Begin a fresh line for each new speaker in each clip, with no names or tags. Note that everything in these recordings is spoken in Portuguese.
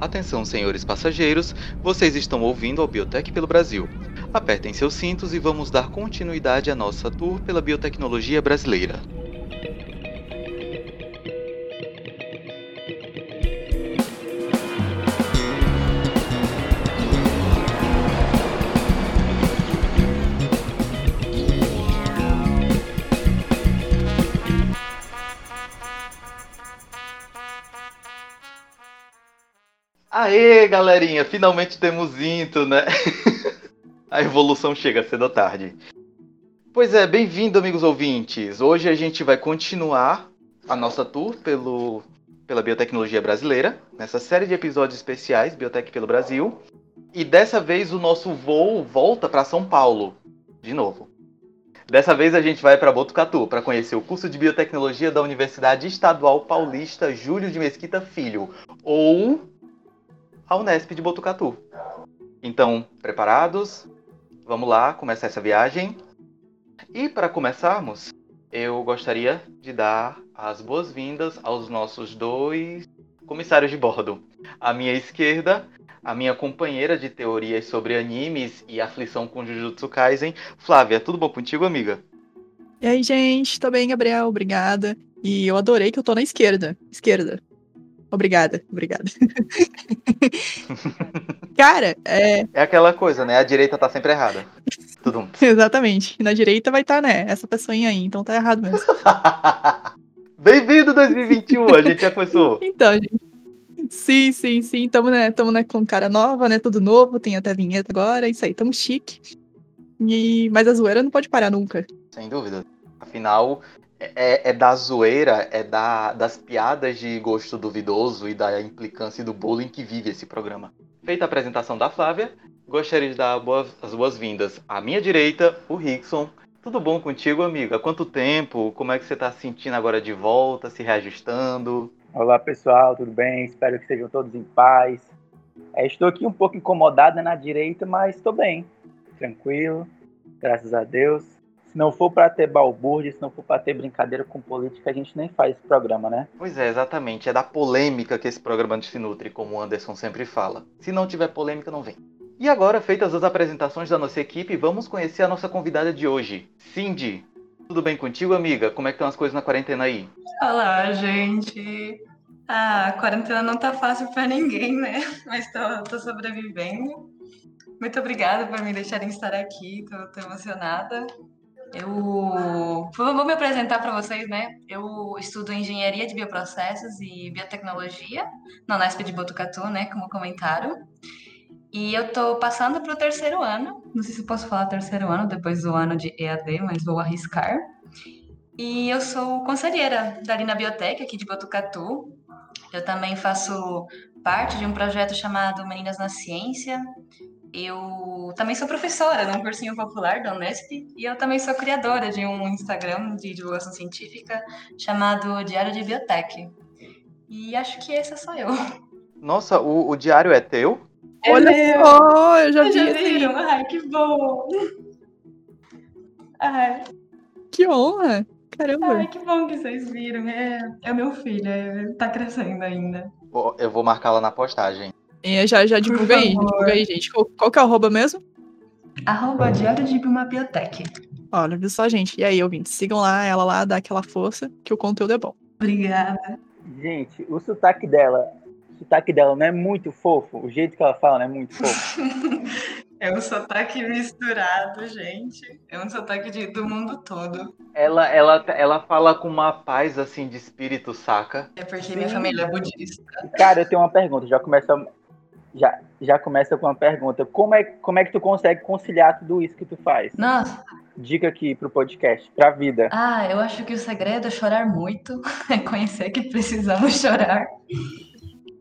Atenção, senhores passageiros, vocês estão ouvindo ao Biotech pelo Brasil. Apertem seus cintos e vamos dar continuidade à nossa tour pela biotecnologia brasileira. Aê, galerinha, finalmente temos Into, né? a evolução chega cedo ou tarde. Pois é, bem-vindo, amigos ouvintes. Hoje a gente vai continuar a nossa tour pelo, pela biotecnologia brasileira, nessa série de episódios especiais Biotech pelo Brasil. E dessa vez o nosso voo volta para São Paulo, de novo. Dessa vez a gente vai para Botucatu para conhecer o curso de biotecnologia da Universidade Estadual Paulista Júlio de Mesquita Filho, ou a Unesp de Botucatu. Então, preparados? Vamos lá começar essa viagem. E para começarmos, eu gostaria de dar as boas-vindas aos nossos dois comissários de bordo. À minha esquerda, a minha companheira de teorias sobre animes e aflição com Jujutsu Kaisen, Flávia. Tudo bom contigo, amiga?
E aí, gente? Tô bem, Gabriel. Obrigada. E eu adorei que eu tô na esquerda. Esquerda. Obrigada, obrigada. Cara, é.
É aquela coisa, né? A direita tá sempre errada. Tudo.
Exatamente. Na direita vai estar, tá, né? Essa pessoinha aí, então tá errado mesmo.
Bem-vindo 2021, a gente já começou.
Então, gente. Sim, sim, sim. Tamo, né, tamo né, com cara nova, né? Tudo novo, tem até vinheta agora, é isso aí, tamo chique. E... Mas a zoeira não pode parar nunca.
Sem dúvida. Afinal, é, é, da zoeira, é da, das piadas de gosto duvidoso e da implicância do bullying que vive esse programa. Feita a apresentação da Flávia, gostaria de dar boas, as boas-vindas à minha direita, o Rickson. Tudo bom contigo, amigo? Há quanto tempo? Como é que você está se sentindo agora de volta, se reajustando?
Olá, pessoal, tudo bem? Espero que estejam todos em paz. É, estou aqui um pouco incomodada na direita, mas estou bem, tranquilo, graças a Deus. Se não for para ter balbúrdia, se não for para ter brincadeira com política, a gente nem faz esse programa, né?
Pois é, exatamente. É da polêmica que esse programa se nutre, como o Anderson sempre fala. Se não tiver polêmica, não vem. E agora, feitas as apresentações da nossa equipe, vamos conhecer a nossa convidada de hoje, Cindy. Tudo bem contigo, amiga? Como é que estão as coisas na quarentena aí?
Olá, gente. Ah, a quarentena não tá fácil para ninguém, né? Mas tô, tô, sobrevivendo. Muito obrigada por me deixarem estar aqui, tô, tô emocionada. Eu vou me apresentar para vocês, né? Eu estudo engenharia de bioprocessos e biotecnologia na Unesp de Botucatu, né? Como comentaram. E eu tô passando para o terceiro ano. Não sei se posso falar terceiro ano depois do ano de EAD, mas vou arriscar. E eu sou conselheira da Lina Biotech aqui de Botucatu. Eu também faço parte de um projeto chamado Meninas na Ciência, eu também sou professora num cursinho popular da Unesp e eu também sou criadora de um Instagram de divulgação científica chamado Diário de Biotech. E acho que essa sou eu.
Nossa, o, o diário é teu?
É Olha meu. só, eu já vi. Já
viram? Ai, que bom! Ai.
Que honra! Caramba!
Ai, que bom que vocês viram. É, é meu filho, é, tá crescendo ainda.
Eu vou marcá-la na postagem.
E já, já divulga aí, divulga aí, gente. Qual, qual que é o arroba mesmo?
Arroba Diário de uma Biotech.
Olha, viu só, gente? E aí, ouvintes, sigam lá, ela lá, dá aquela força, que o conteúdo é bom.
Obrigada.
Gente, o sotaque dela, o sotaque dela não é muito fofo, o jeito que ela fala não é muito fofo.
é um sotaque misturado, gente. É um sotaque de, do mundo todo.
Ela, ela, ela fala com uma paz, assim, de espírito, saca?
É porque Sim. minha família é budista.
Cara, eu tenho uma pergunta, já começa já, já começa com uma pergunta. Como é, como é que tu consegue conciliar tudo isso que tu faz?
Nossa.
Dica aqui pro podcast, pra vida.
Ah, eu acho que o segredo é chorar muito, é conhecer que precisamos chorar.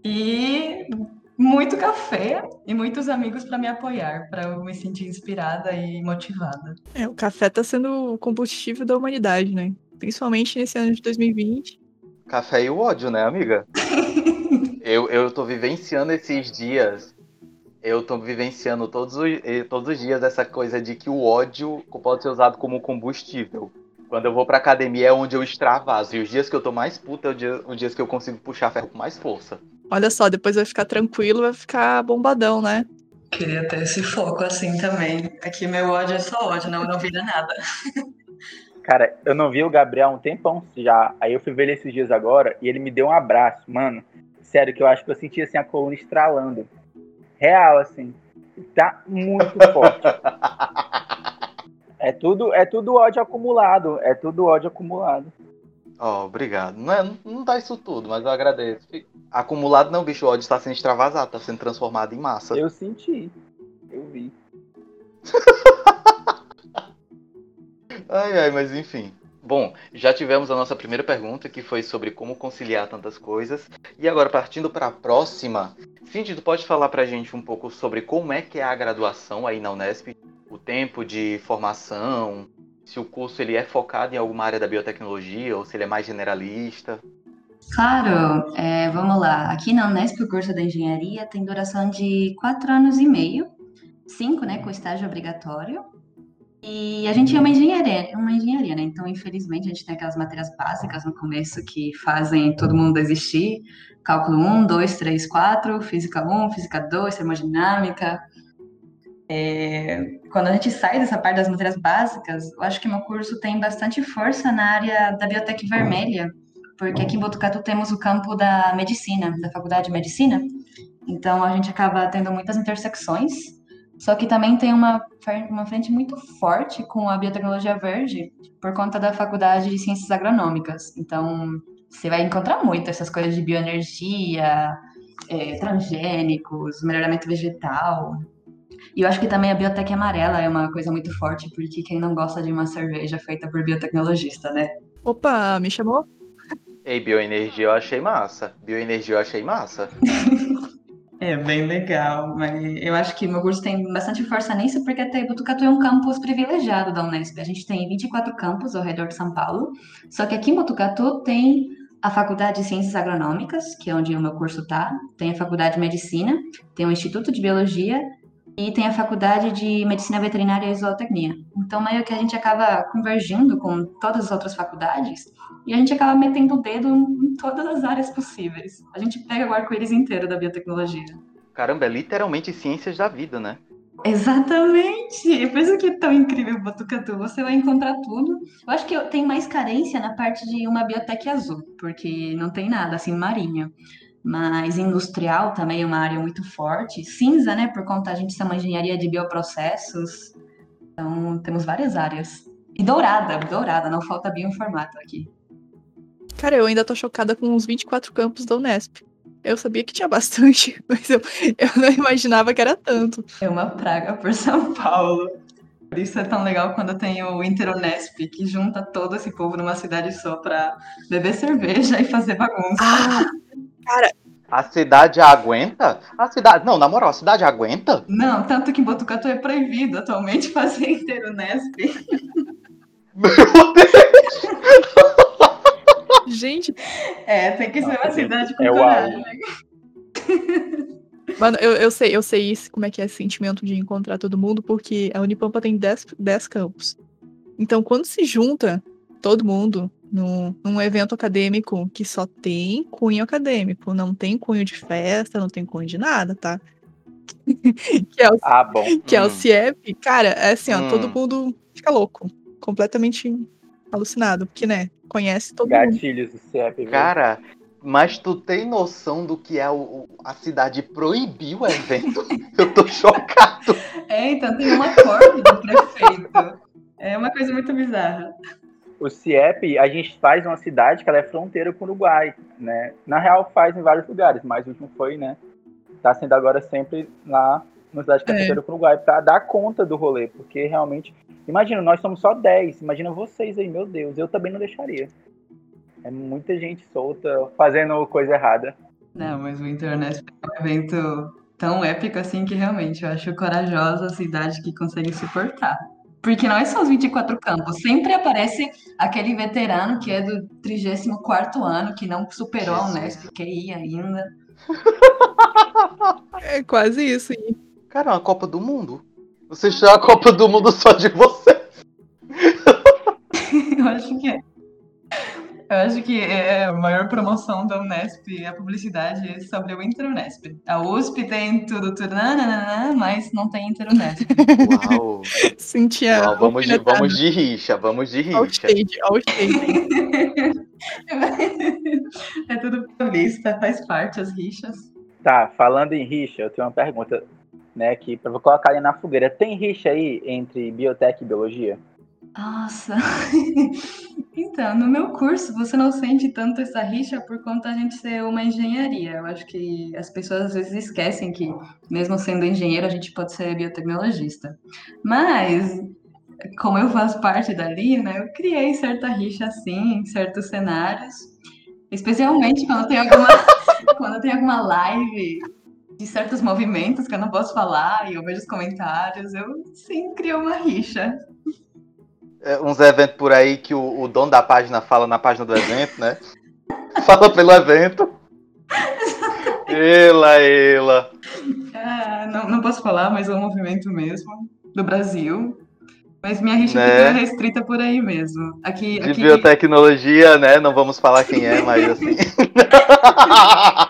E muito café e muitos amigos para me apoiar, para eu me sentir inspirada e motivada.
É, o café tá sendo o combustível da humanidade, né? Principalmente nesse ano de 2020.
Café e o ódio, né, amiga? Eu, eu tô vivenciando esses dias. Eu tô vivenciando todos os, todos os dias essa coisa de que o ódio pode ser usado como combustível. Quando eu vou pra academia é onde eu extravaso. E os dias que eu tô mais puta é os dias, os dias que eu consigo puxar ferro com mais força.
Olha só, depois vai ficar tranquilo, vai ficar bombadão, né?
Queria ter esse foco assim também. Aqui meu ódio é só ódio, não, não vira nada.
Cara, eu não vi o Gabriel há um tempão já. Aí eu fui ver ele esses dias agora e ele me deu um abraço. Mano, sério, que eu acho que eu senti assim a coluna estralando. Real, assim. Tá muito forte. É tudo, é tudo ódio acumulado. É tudo ódio acumulado.
Ó, obrigado. Não, é, não dá isso tudo, mas eu agradeço. Acumulado não, bicho. O ódio está sendo extravasado, está sendo transformado em massa.
Eu senti. Eu vi.
ai, ai, mas enfim. Bom, já tivemos a nossa primeira pergunta, que foi sobre como conciliar tantas coisas. E agora, partindo para a próxima, Cindy, tu pode falar para a gente um pouco sobre como é que é a graduação aí na Unesp? O tempo de formação, se o curso ele é focado em alguma área da biotecnologia ou se ele é mais generalista?
Claro, é, vamos lá. Aqui na Unesp, o curso de engenharia tem duração de quatro anos e meio, cinco, né, com estágio obrigatório. E a gente é uma engenharia, uma engenharia, né? Então, infelizmente, a gente tem aquelas matérias básicas no começo que fazem todo mundo desistir. Cálculo 1, 2, 3, 4, física 1, física 2, termodinâmica, é, quando a gente sai dessa parte das matérias básicas, eu acho que meu curso tem bastante força na área da biotec vermelha, porque aqui em Botucatu temos o campo da medicina, da faculdade de medicina, então a gente acaba tendo muitas intersecções, só que também tem uma, uma frente muito forte com a biotecnologia verde, por conta da faculdade de ciências agronômicas. Então, você vai encontrar muito essas coisas de bioenergia, é, transgênicos, melhoramento vegetal, e eu acho que também a biotec amarela é uma coisa muito forte, porque quem não gosta de uma cerveja feita por biotecnologista, né?
Opa, me chamou?
Ei, bioenergia eu achei massa. Bioenergia eu achei massa.
é bem legal, mas eu acho que meu curso tem bastante força nisso, porque até Botucatu é um campus privilegiado da Unesp. A gente tem 24 campos ao redor de São Paulo, só que aqui em Botucatu tem a Faculdade de Ciências Agronômicas, que é onde o meu curso está, tem a Faculdade de Medicina, tem o Instituto de Biologia e tem a faculdade de medicina veterinária e zootecnia. Então, meio que a gente acaba convergindo com todas as outras faculdades e a gente acaba metendo o dedo em todas as áreas possíveis. A gente pega o arco-íris inteiro da biotecnologia.
Caramba, é literalmente ciências da vida, né?
Exatamente! É por isso que é tão incrível Botucatu. Você vai encontrar tudo. Eu acho que tem mais carência na parte de uma biotec azul, porque não tem nada assim marinho mas industrial também é uma área muito forte. Cinza, né, por conta a gente ser uma engenharia de bioprocessos. Então, temos várias áreas. E dourada, dourada, não falta bioinformato aqui.
Cara, eu ainda tô chocada com os 24 campos da Unesp. Eu sabia que tinha bastante, mas eu, eu não imaginava que era tanto.
É uma praga por São Paulo. Por isso é tão legal quando tem o Interunesp, que junta todo esse povo numa cidade só pra beber cerveja e fazer bagunça.
Ah, Cara.
A cidade aguenta? A cidade. Não, na moral, a cidade aguenta?
Não, tanto que em Botucatu é proibido atualmente fazer inteiro Nesp.
Meu Deus!
Gente.
É, tem que ser uma cidade com é coragem. Né?
Mano, eu, eu sei, eu sei isso, como é que é esse sentimento de encontrar todo mundo, porque a Unipampa tem 10 campos. Então, quando se junta todo mundo num, num evento acadêmico que só tem cunho acadêmico, não tem cunho de festa, não tem cunho de nada, tá? que é o,
ah, bom.
Que hum. é o hum. CIEP, cara, é assim, ó, hum. todo mundo fica louco, completamente alucinado, porque, né, conhece todo
Gatilhos mundo. Gatilhos do CIEP.
Cara, mas tu tem noção do que é o, a cidade proibir o evento? Eu tô chocado.
É, então tem um acordo do prefeito. É uma coisa muito bizarra
o CIEP, a gente faz uma cidade que ela é fronteira com o Uruguai, né? Na real, faz em vários lugares, mas o último foi, né? Tá sendo agora sempre lá na cidade que é fronteira com o Uruguai, para dar conta do rolê, porque realmente. Imagina, nós somos só 10, imagina vocês aí, meu Deus, eu também não deixaria. É muita gente solta fazendo coisa errada.
Não, mas o Internet é um evento tão épico assim que realmente eu acho corajosa a cidade que consegue suportar. Porque não é só os 24 campos, sempre aparece aquele veterano que é do 34 ano, que não superou a Unesp, que ia ainda.
É quase isso. Hein?
Cara, é uma Copa do Mundo. Você chama a Copa do Mundo só de você.
Eu acho que é. Eu acho que é a maior promoção da Unesp, a publicidade sobre o Interunesp. A USP tem tudo, tudo, nananana, mas não tem Interunesp.
Uau!
Sentia.
Uau, vamos, de, vamos de rixa, vamos de rixa.
Outstage, outstage.
é tudo paulista, faz parte as rixas.
Tá, falando em rixa, eu tenho uma pergunta, né, que pra eu colocar ali na fogueira. Tem rixa aí entre biotec e biologia?
Nossa. Então, no meu curso, você não sente tanto essa rixa por conta da gente ser uma engenharia. Eu acho que as pessoas às vezes esquecem que, mesmo sendo engenheiro, a gente pode ser biotecnologista. Mas, como eu faço parte dali, né, eu criei certa rixa assim, em certos cenários. Especialmente quando tem alguma, quando tem alguma live de certos movimentos que eu não posso falar e eu vejo os comentários, eu sim crio uma rixa.
É, uns eventos por aí que o, o dono da página fala na página do evento, né? fala pelo evento. Ela, ela.
Ah, não, não posso falar, mas é um movimento mesmo do Brasil. Mas minha rixa
Né?
fica restrita por aí mesmo. Aqui,
De
aqui
biotecnologia, né? Não vamos falar quem é, mas assim.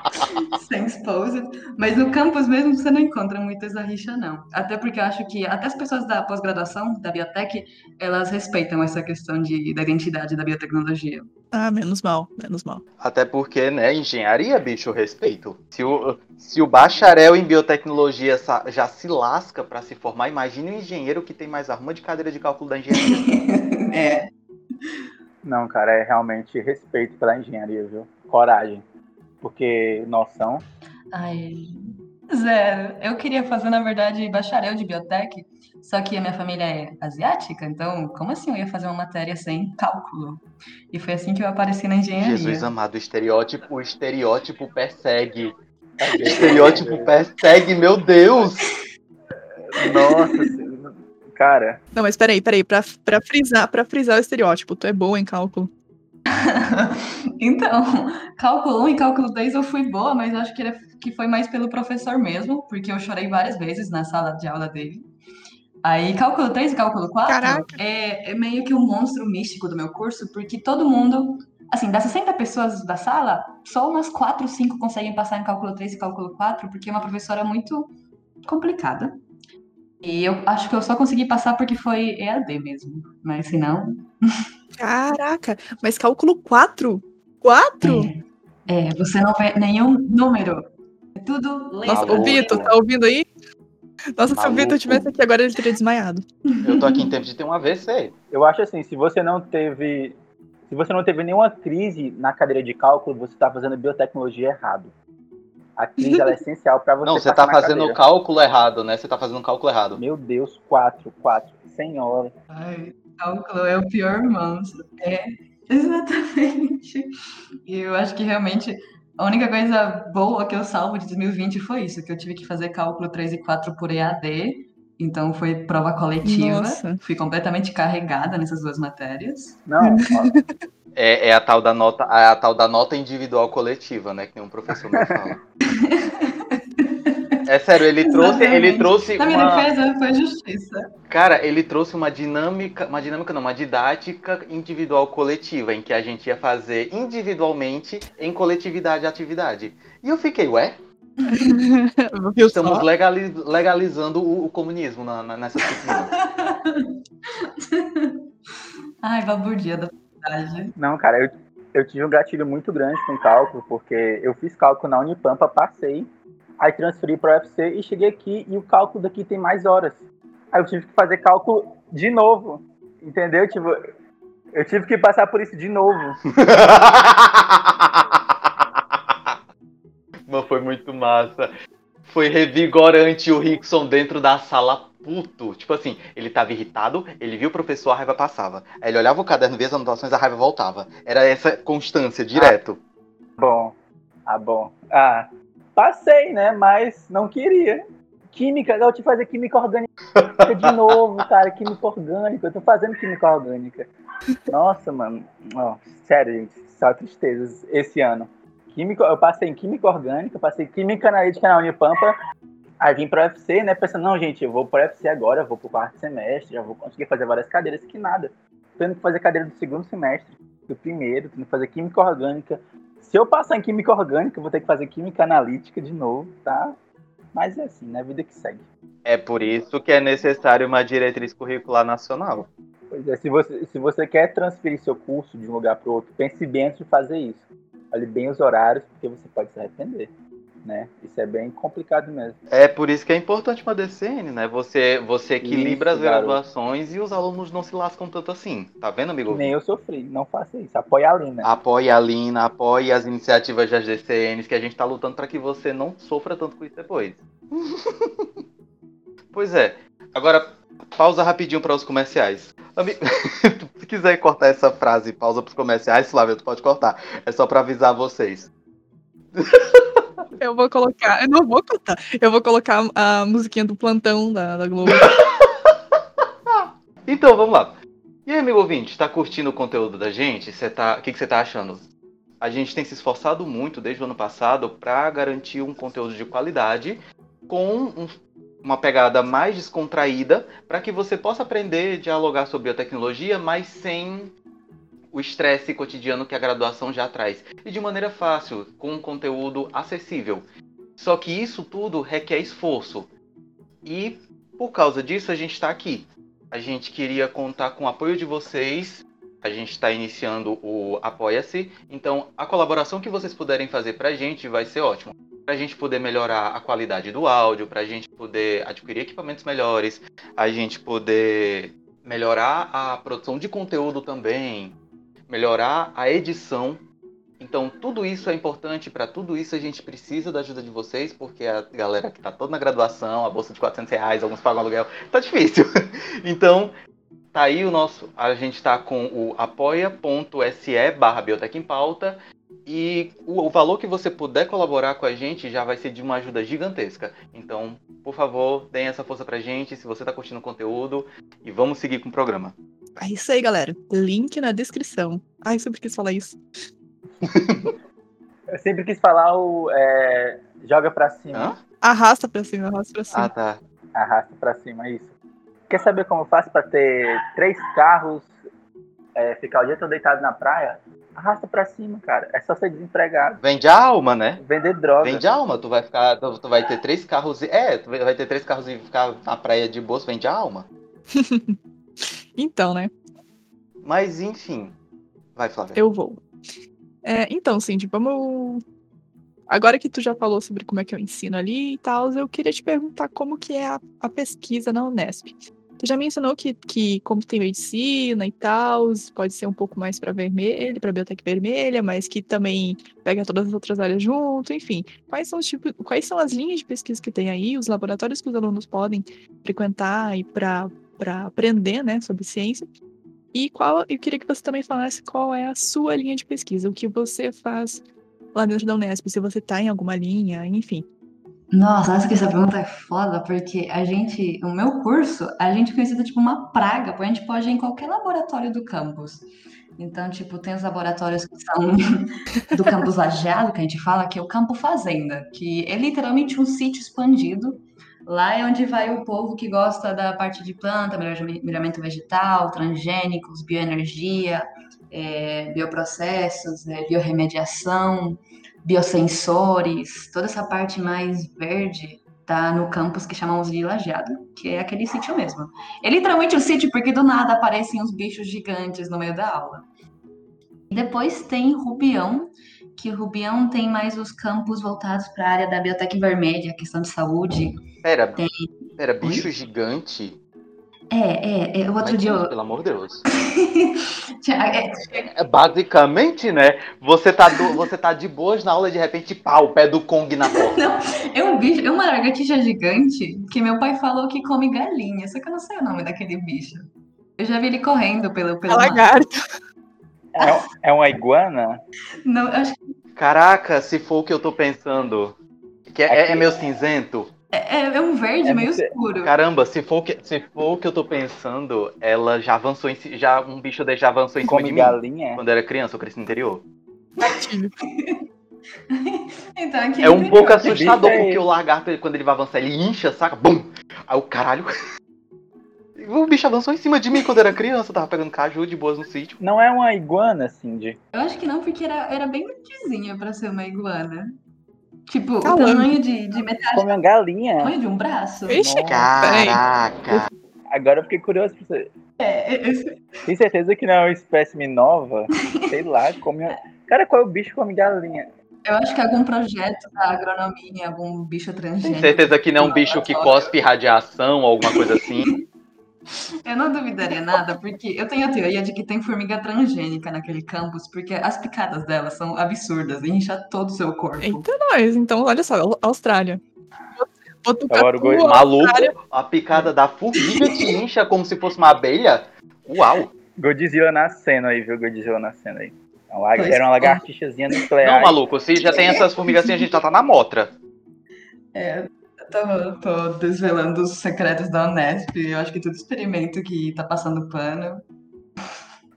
sem exposed. Mas no campus mesmo você não encontra muito essa rixa, não. Até porque eu acho que até as pessoas da pós-graduação, da biotech, elas respeitam essa questão de, da identidade da biotecnologia.
Ah, menos mal, menos mal.
Até porque, né, engenharia, bicho, respeito. Se o, se o bacharel em biotecnologia já se lasca pra se formar, imagine o engenheiro que tem mais arruma de cadeira de cálculo da engenharia.
É.
Não, cara, é realmente respeito pela engenharia, viu? Coragem. Porque noção.
Ai, zero. Eu queria fazer, na verdade, bacharel de biotech, só que a minha família é asiática, então como assim eu ia fazer uma matéria sem cálculo? E foi assim que eu apareci na engenharia.
Jesus amado, o estereótipo, o estereótipo persegue. O estereótipo persegue, meu Deus!
Nossa, senhora. cara,
Não, mas peraí, peraí, pra, pra, frisar, pra frisar o estereótipo, tu é boa em cálculo.
Então, cálculo 1 e cálculo 2 eu fui boa, mas acho que, ele- que foi mais pelo professor mesmo, porque eu chorei várias vezes na sala de aula dele. Aí, cálculo 3 e cálculo 4
Caraca.
é, é meio que um monstro místico do meu curso, porque todo mundo, assim, das 60 pessoas da sala, só umas 4, 5 conseguem passar em cálculo 3 e cálculo 4, porque é uma professora muito complicada. E eu acho que eu só consegui passar porque foi EAD mesmo, mas se não,
Caraca, mas cálculo 4? 4?
É, você não vê nenhum número. É tudo letra.
Nossa,
Maluco.
o Vitor, tá ouvindo aí? Nossa, se o
Maluco.
Vitor tivesse aqui agora, ele teria desmaiado.
Eu tô aqui em tempo de ter um AVC.
eu acho assim, se você não teve. Se você não teve nenhuma crise na cadeira de cálculo, você está fazendo biotecnologia errado. A crise ela é essencial para você.
Não, você tá
na
fazendo o cálculo errado, né? Você tá fazendo o cálculo errado.
Meu Deus, quatro, quatro. Senhora.
Ai, cálculo é o pior monstro. É, exatamente. E eu acho que realmente a única coisa boa que eu salvo de 2020 foi isso, que eu tive que fazer cálculo 3 e 4 por EAD. Então foi prova coletiva.
Nossa.
Fui completamente carregada nessas duas matérias.
Não,
É, é a tal da nota, a, tal da nota individual coletiva, né? Que nenhum professor meu fala. É sério, ele trouxe, ele trouxe
Na minha
uma,
defesa foi justiça.
cara, ele trouxe uma dinâmica, uma dinâmica não, uma didática individual coletiva em que a gente ia fazer individualmente em coletividade a atividade. E eu fiquei, ué, estamos
só?
legali- legalizando o, o comunismo na, na, nessa disciplina.
Ai, balbúrdia da faculdade.
não, cara, eu, eu tive um gatilho muito grande com cálculo, porque eu fiz cálculo na Unipampa, passei, aí transferi para o UFC e cheguei aqui e o cálculo daqui tem mais horas. Aí eu tive que fazer cálculo de novo, entendeu? Tipo, eu tive que passar por isso de novo.
Mas foi muito massa. Foi revigorante o Rickson dentro da sala puto. Tipo assim, ele tava irritado, ele viu o professor, a raiva passava. Aí ele olhava o caderno, via as anotações, a raiva voltava. Era essa constância, direto.
Bom, ah, bom. Ah, passei, né? Mas não queria. Química, eu te fazer química orgânica de novo, cara. Química orgânica. Eu tô fazendo química orgânica. Nossa, mano. Ó, sério, gente. Só tristezas esse ano. Química, eu passei em química orgânica, passei química analítica na Unipampa. Aí vim pro UFC, né? Pensando, não, gente, eu vou pro UFC agora, vou pro quarto semestre, já vou conseguir fazer várias cadeiras, que nada. Tendo que fazer cadeira do segundo semestre. do primeiro, tem que fazer química orgânica. Se eu passar em química orgânica, eu vou ter que fazer química analítica de novo, tá? Mas é assim, né? Vida que segue.
É por isso que é necessário uma diretriz curricular nacional.
Pois é, se você, se você quer transferir seu curso de um lugar para outro, pense bem antes de fazer isso. Olhe bem os horários, porque você pode se arrepender. Né? Isso é bem complicado mesmo.
É por isso que é importante uma DCN, né? Você, você equilibra
Isso,
as
garoto.
graduações e os alunos não se lascam tanto assim. Tá vendo, amigo?
Nem eu sofri, não faça isso. Apoia a Lina.
Apoie a Lina, apoie as iniciativas das DCNs, que a gente tá lutando para que você não sofra tanto com isso depois. pois é. Agora, pausa rapidinho para os comerciais. Ami- Se quiser cortar essa frase, pausa para os comerciais, Flávia, tu pode cortar. É só para avisar vocês.
Eu vou colocar. Eu não vou cortar. Eu vou colocar a musiquinha do plantão da, da Globo.
Então, vamos lá. E aí, amigo ouvinte, tá curtindo o conteúdo da gente? Tá... O que, que você tá achando? A gente tem se esforçado muito desde o ano passado para garantir um conteúdo de qualidade com um- uma pegada mais descontraída para que você possa aprender, dialogar sobre a tecnologia, mas sem o estresse cotidiano que a graduação já traz. E de maneira fácil, com um conteúdo acessível. Só que isso tudo requer esforço. E por causa disso a gente está aqui. A gente queria contar com o apoio de vocês. A gente está iniciando o Apoia-se. Então, a colaboração que vocês puderem fazer para a gente vai ser ótimo. Para a gente poder melhorar a qualidade do áudio, para a gente poder adquirir equipamentos melhores, a gente poder melhorar a produção de conteúdo também, melhorar a edição. Então, tudo isso é importante. Para tudo isso, a gente precisa da ajuda de vocês, porque a galera que está toda na graduação, a bolsa de 400 reais, alguns pagam aluguel, tá difícil. Então, tá aí o nosso. A gente tá com o apoia.se barra Biotech em Pauta. E o, o valor que você puder colaborar com a gente já vai ser de uma ajuda gigantesca. Então, por favor, deem essa força pra gente, se você tá curtindo o conteúdo, e vamos seguir com o programa.
É isso aí, galera. Link na descrição. Ai, eu sempre quis falar isso.
Eu sempre quis falar o é, joga pra cima,
Hã?
Arrasta pra cima, arrasta pra cima.
Ah, tá.
arrasta pra cima, isso. Quer saber como eu faço pra ter três carros, é, ficar o dia todo deitado na praia? Arrasta pra cima, cara. É só ser desempregado.
Vende a alma, né?
Vender droga.
Vende a alma, tu vai ficar. Tu, tu vai ter três carros. e- É, tu vai vai ter três carros e ficar na praia de bolso, vende a alma.
Então, né?
Mas enfim. Vai, Flávia.
Eu vou. É, então, Cindy, vamos. Agora que tu já falou sobre como é que eu ensino ali e tal, eu queria te perguntar como que é a, a pesquisa na Unesp. Tu já mencionou que, que como tem medicina e tal, pode ser um pouco mais para vermelho, para biotec vermelha, mas que também pega todas as outras áreas junto, enfim. Quais são os tipos, quais são as linhas de pesquisa que tem aí, os laboratórios que os alunos podem frequentar e para para aprender, né, sobre ciência? E qual, eu queria que você também falasse qual é a sua linha de pesquisa, o que você faz lá dentro da Unesp, se você tá em alguma linha, enfim.
Nossa, acho que essa pergunta é foda, porque a gente, o meu curso, a gente é conhecido tipo uma praga, porque a gente pode ir em qualquer laboratório do campus. Então, tipo, tem os laboratórios que são do campus lajeado, que a gente fala, que é o campo fazenda, que é literalmente um sítio expandido. Lá é onde vai o povo que gosta da parte de planta, melhor- melhoramento vegetal, transgênicos, bioenergia, é, bioprocessos, é, biorremediação, biosensores, toda essa parte mais verde tá no campus que chamamos de lajeado, que é aquele sítio mesmo. É literalmente um sítio porque do nada aparecem uns bichos gigantes no meio da aula. Depois tem Rubião, que o Rubião tem mais os campos voltados para a área da biotec vermelha, questão de saúde.
Pera,
Tem-
pera, bicho gigante?
É, é, é o outro
Mas,
dia. eu-
Pelo amor de Deus.
é,
É, basicamente, né? Você tá, do- você tá de boas na aula e de repente, pá, o pé do Kong na porta.
É um bicho, é uma lagartixa gigante que meu pai falou que come galinha, só que eu não sei o nome daquele bicho. Eu já vi ele correndo pelo
É
pelo mato.
lagarto.
É, é uma iguana?
Não, eu acho que
Caraca, se for o que eu tô pensando. Que é, é meio cinzento.
É, é um verde
É
meio
você-
escuro.
Caramba, se for, o que, se for o que eu tô pensando, ela já avançou em já Um bicho desse já avançou em cima de
Come
mim.
galinha?
Quando eu era criança, eu cresci no interior.
Então, aqui
É um pouco assustador,
é
porque o lagarto, ele- quando ele vai avançar, ele incha, saca? Bum! Aí o caralho. O bicho avançou em cima de mim quando eu era criança. Eu tava pegando caju de boas no sítio.
Não é uma iguana, Cindy?
Eu acho que não, porque era, era bem grandezinha pra ser uma iguana. Tipo,
Calma.
o tamanho de, de metade
Come uma galinha.
do tamanho de um braço.
Nossa.
Caraca.
Agora eu fiquei curioso pra você.
É, esse-
Tem certeza que não é uma espécime nova? Sei lá, come. Cara, qual é o bicho que come galinha?
eu acho que é algum projeto da agronomia, algum bicho
Tem
transgênico.
certeza que não é um bicho que cospe radiação ou alguma coisa assim?
Eu não duvidaria nada, porque eu tenho a teoria de que tem formiga transgênica naquele campus, porque as picadas delas são absurdas e incha todo o seu corpo.
Eita, nós. Então, olha só, Au- Austrália.
Agora o goi-
Maluco,
Austrália.
a picada da formiga te incha como se fosse uma abelha? Uau!
Godzilla nascendo aí, viu? Godzilla nascendo aí.
Pois
Era uma
é.
lagartixazinha nuclear.
Não, maluco, se já tem essas formigas assim, a gente já tá na motra.
É, tô, tô desvelando os secretos da Unesp. Eu acho que todo experimento que tá passando pano.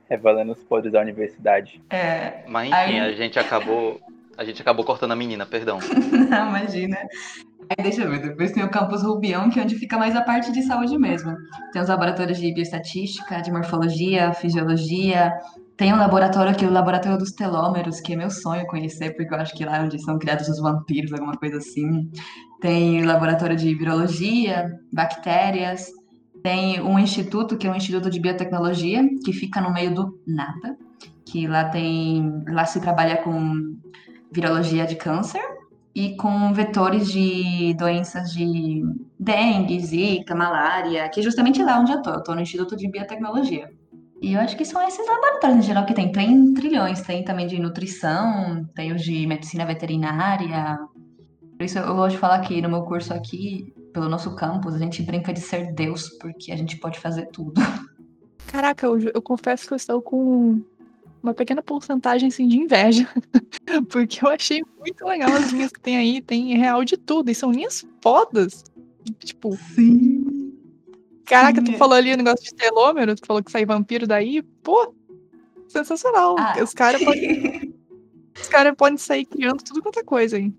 Revelando os podres da universidade.
É,
Mas enfim,
Aí-
a gente acabou. A gente acabou cortando a menina, perdão.
não, imagina. Aí deixa eu ver, depois tem o campus Rubião, que é onde fica mais a parte de saúde mesmo. Tem os laboratórios de bioestatística, de morfologia, fisiologia. Tem um laboratório aqui, o laboratório dos telômeros, que é meu sonho conhecer, porque eu acho que lá é onde são criados os vampiros, alguma coisa assim. Tem laboratório de virologia, bactérias. Tem um instituto, que é um instituto de biotecnologia, que fica no meio do nada. Que lá tem. Lá se trabalha com virologia de câncer e com vetores de doenças de dengue, zika, malária, que é justamente lá onde eu tô. Eu no Instituto de Biotecnologia. E eu acho que são esses laboratórios em geral que tem. Tem trilhões, tem também de nutrição, tem os de medicina veterinária. Por isso eu gosto de falar que no meu curso aqui, pelo nosso campus, a gente brinca de ser Deus, porque a gente pode fazer tudo.
Caraca, eu, eu confesso que eu estou com uma pequena porcentagem assim, de inveja. Porque eu achei muito legal as linhas que tem aí. Tem real de tudo. E são linhas fodas. Tipo,
Sim.
Caraca, tu
Sim.
falou ali o negócio de telômero, tu falou que sai vampiro daí. Pô, sensacional.
Ah.
Os caras podem. Os caras podem sair criando tudo quanto é coisa aí.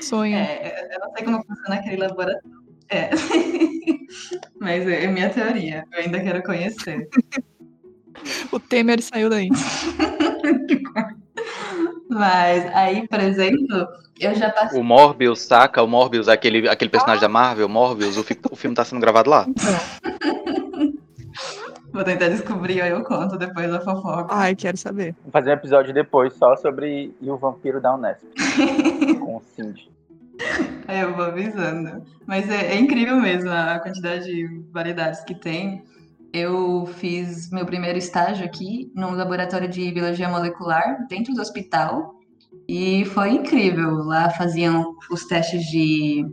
Sonho.
É, eu não sei como funciona aquele laboratório. É. Mas é, é minha teoria. Eu ainda quero conhecer.
O Temer saiu daí.
Mas aí, por exemplo, eu já passei.
O Morbius, saca? O Morbius, aquele, aquele personagem da Marvel, Morbius, o, fi- o filme tá sendo gravado lá.
Então,
Vou tentar descobrir, aí eu conto depois da fofoca.
ai, quero saber.
Vou fazer um episódio depois só sobre e o vampiro da Unesp. com o Cindy.
Aí eu vou avisando. Mas é, é incrível mesmo a quantidade de variedades que tem. Eu fiz meu primeiro estágio aqui no laboratório de biologia molecular dentro do hospital e foi incrível. Lá faziam os testes de,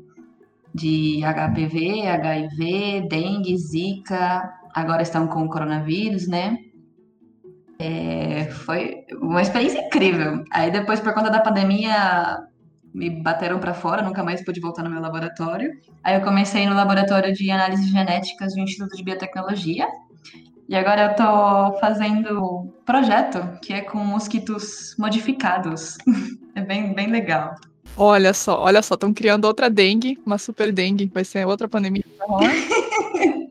de HPV, HIV, dengue, zika. Agora estão com o coronavírus, né? É, foi uma experiência incrível. Aí depois, por conta da pandemia, me bateram para fora, nunca mais pude voltar no meu laboratório. Aí eu comecei no laboratório de análises genéticas do Instituto de Biotecnologia. E agora eu tô fazendo projeto que é com mosquitos modificados. É bem, bem legal.
Olha só, olha só, estão criando outra dengue, uma super dengue. Vai ser outra pandemia.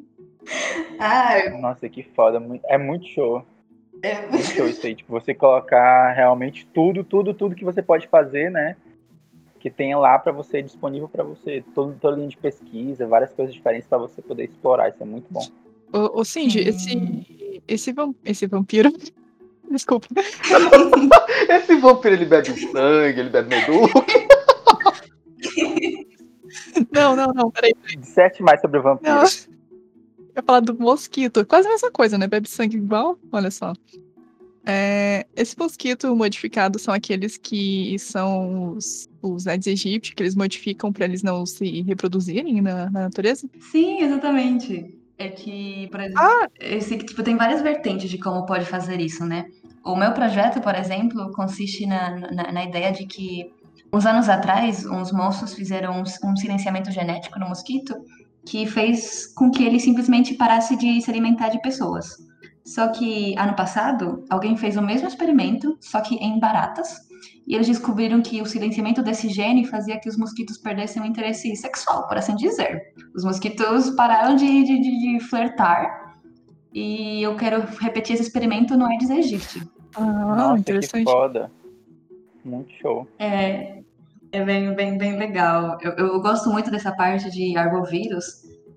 Ah,
Nossa, que foda. É muito show.
é...
Muito show isso aí. Tipo, você colocar realmente tudo, tudo, tudo que você pode fazer, né? Que tenha lá pra você, disponível pra você. Todo, toda linha de pesquisa, várias coisas diferentes pra você poder explorar. Isso é muito bom.
Ô, ô Cindy,
Sim.
esse, esse, vam- esse vampiro. Desculpa.
Esse vampiro, ele bebe sangue, ele bebe medusa.
Não, não, não, peraí.
Disserte mais sobre o vampiro.
Não. Eu ia falar do mosquito. Quase a mesma coisa, né? Bebe sangue igual. Olha só. É, esse mosquito modificado são aqueles que são os, os Aedes aegypti, que eles modificam para eles não se reproduzirem na, na natureza.
Sim, exatamente. É que, por exemplo,
Ah!
esse, tipo, tem várias vertentes de como pode fazer isso, né? O meu projeto, por exemplo, consiste na, na, na ideia de que, uns anos atrás, uns moços fizeram um, um silenciamento genético no mosquito que fez com que ele simplesmente parasse de se alimentar de pessoas. Só que ano passado, alguém fez o mesmo experimento, só que em baratas. E eles descobriram que o silenciamento desse gene fazia que os mosquitos perdessem o interesse sexual, por assim dizer. Os mosquitos pararam de, de, de, de flertar. E eu quero repetir esse experimento no Aedes aegypti.
Ah,
Nossa,
interessante.
que foda. Muito show.
É, é bem, bem, bem legal. Eu, eu gosto muito dessa parte de arbovírus,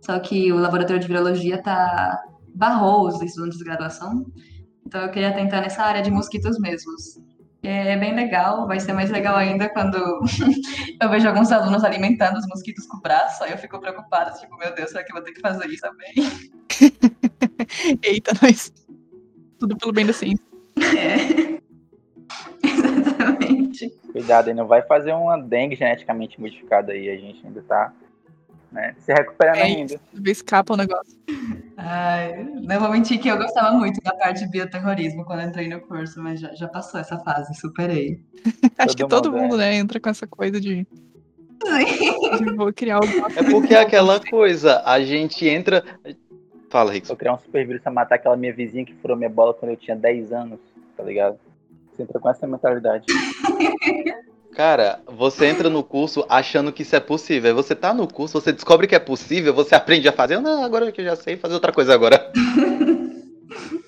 só que o laboratório de virologia tá barrou os estudantes de graduação, então eu queria tentar nessa área de mosquitos mesmos. É bem legal, vai ser mais legal ainda quando eu vejo alguns alunos alimentando os mosquitos com o braço, aí eu fico preocupada, tipo, meu Deus, será que eu vou ter que fazer isso também?
Eita, nós. Tudo pelo bem da ciência.
É. Exatamente.
Cuidado aí, não vai fazer uma dengue geneticamente modificada aí. A gente ainda tá né, se recuperando
É
ainda.
Talvez escapa o negócio.
Ai, não vou mentir que eu gostava muito da parte de bioterrorismo quando entrei no curso, mas já, já passou essa fase, superei.
Acho que
Todo
todo
mundo,
né, entra com essa coisa de, de vou criar alguma
É porque é aquela coisa, a gente entra. Fala, Rick.
Vou criar um super vírus pra matar aquela minha vizinha que furou minha bola quando eu tinha 10 anos, tá ligado? Você entra com essa mentalidade.
Cara, você entra no curso achando que isso é possível. Aí você tá no curso, você descobre que é possível, você aprende a fazer. Não, agora que eu já sei fazer outra coisa agora.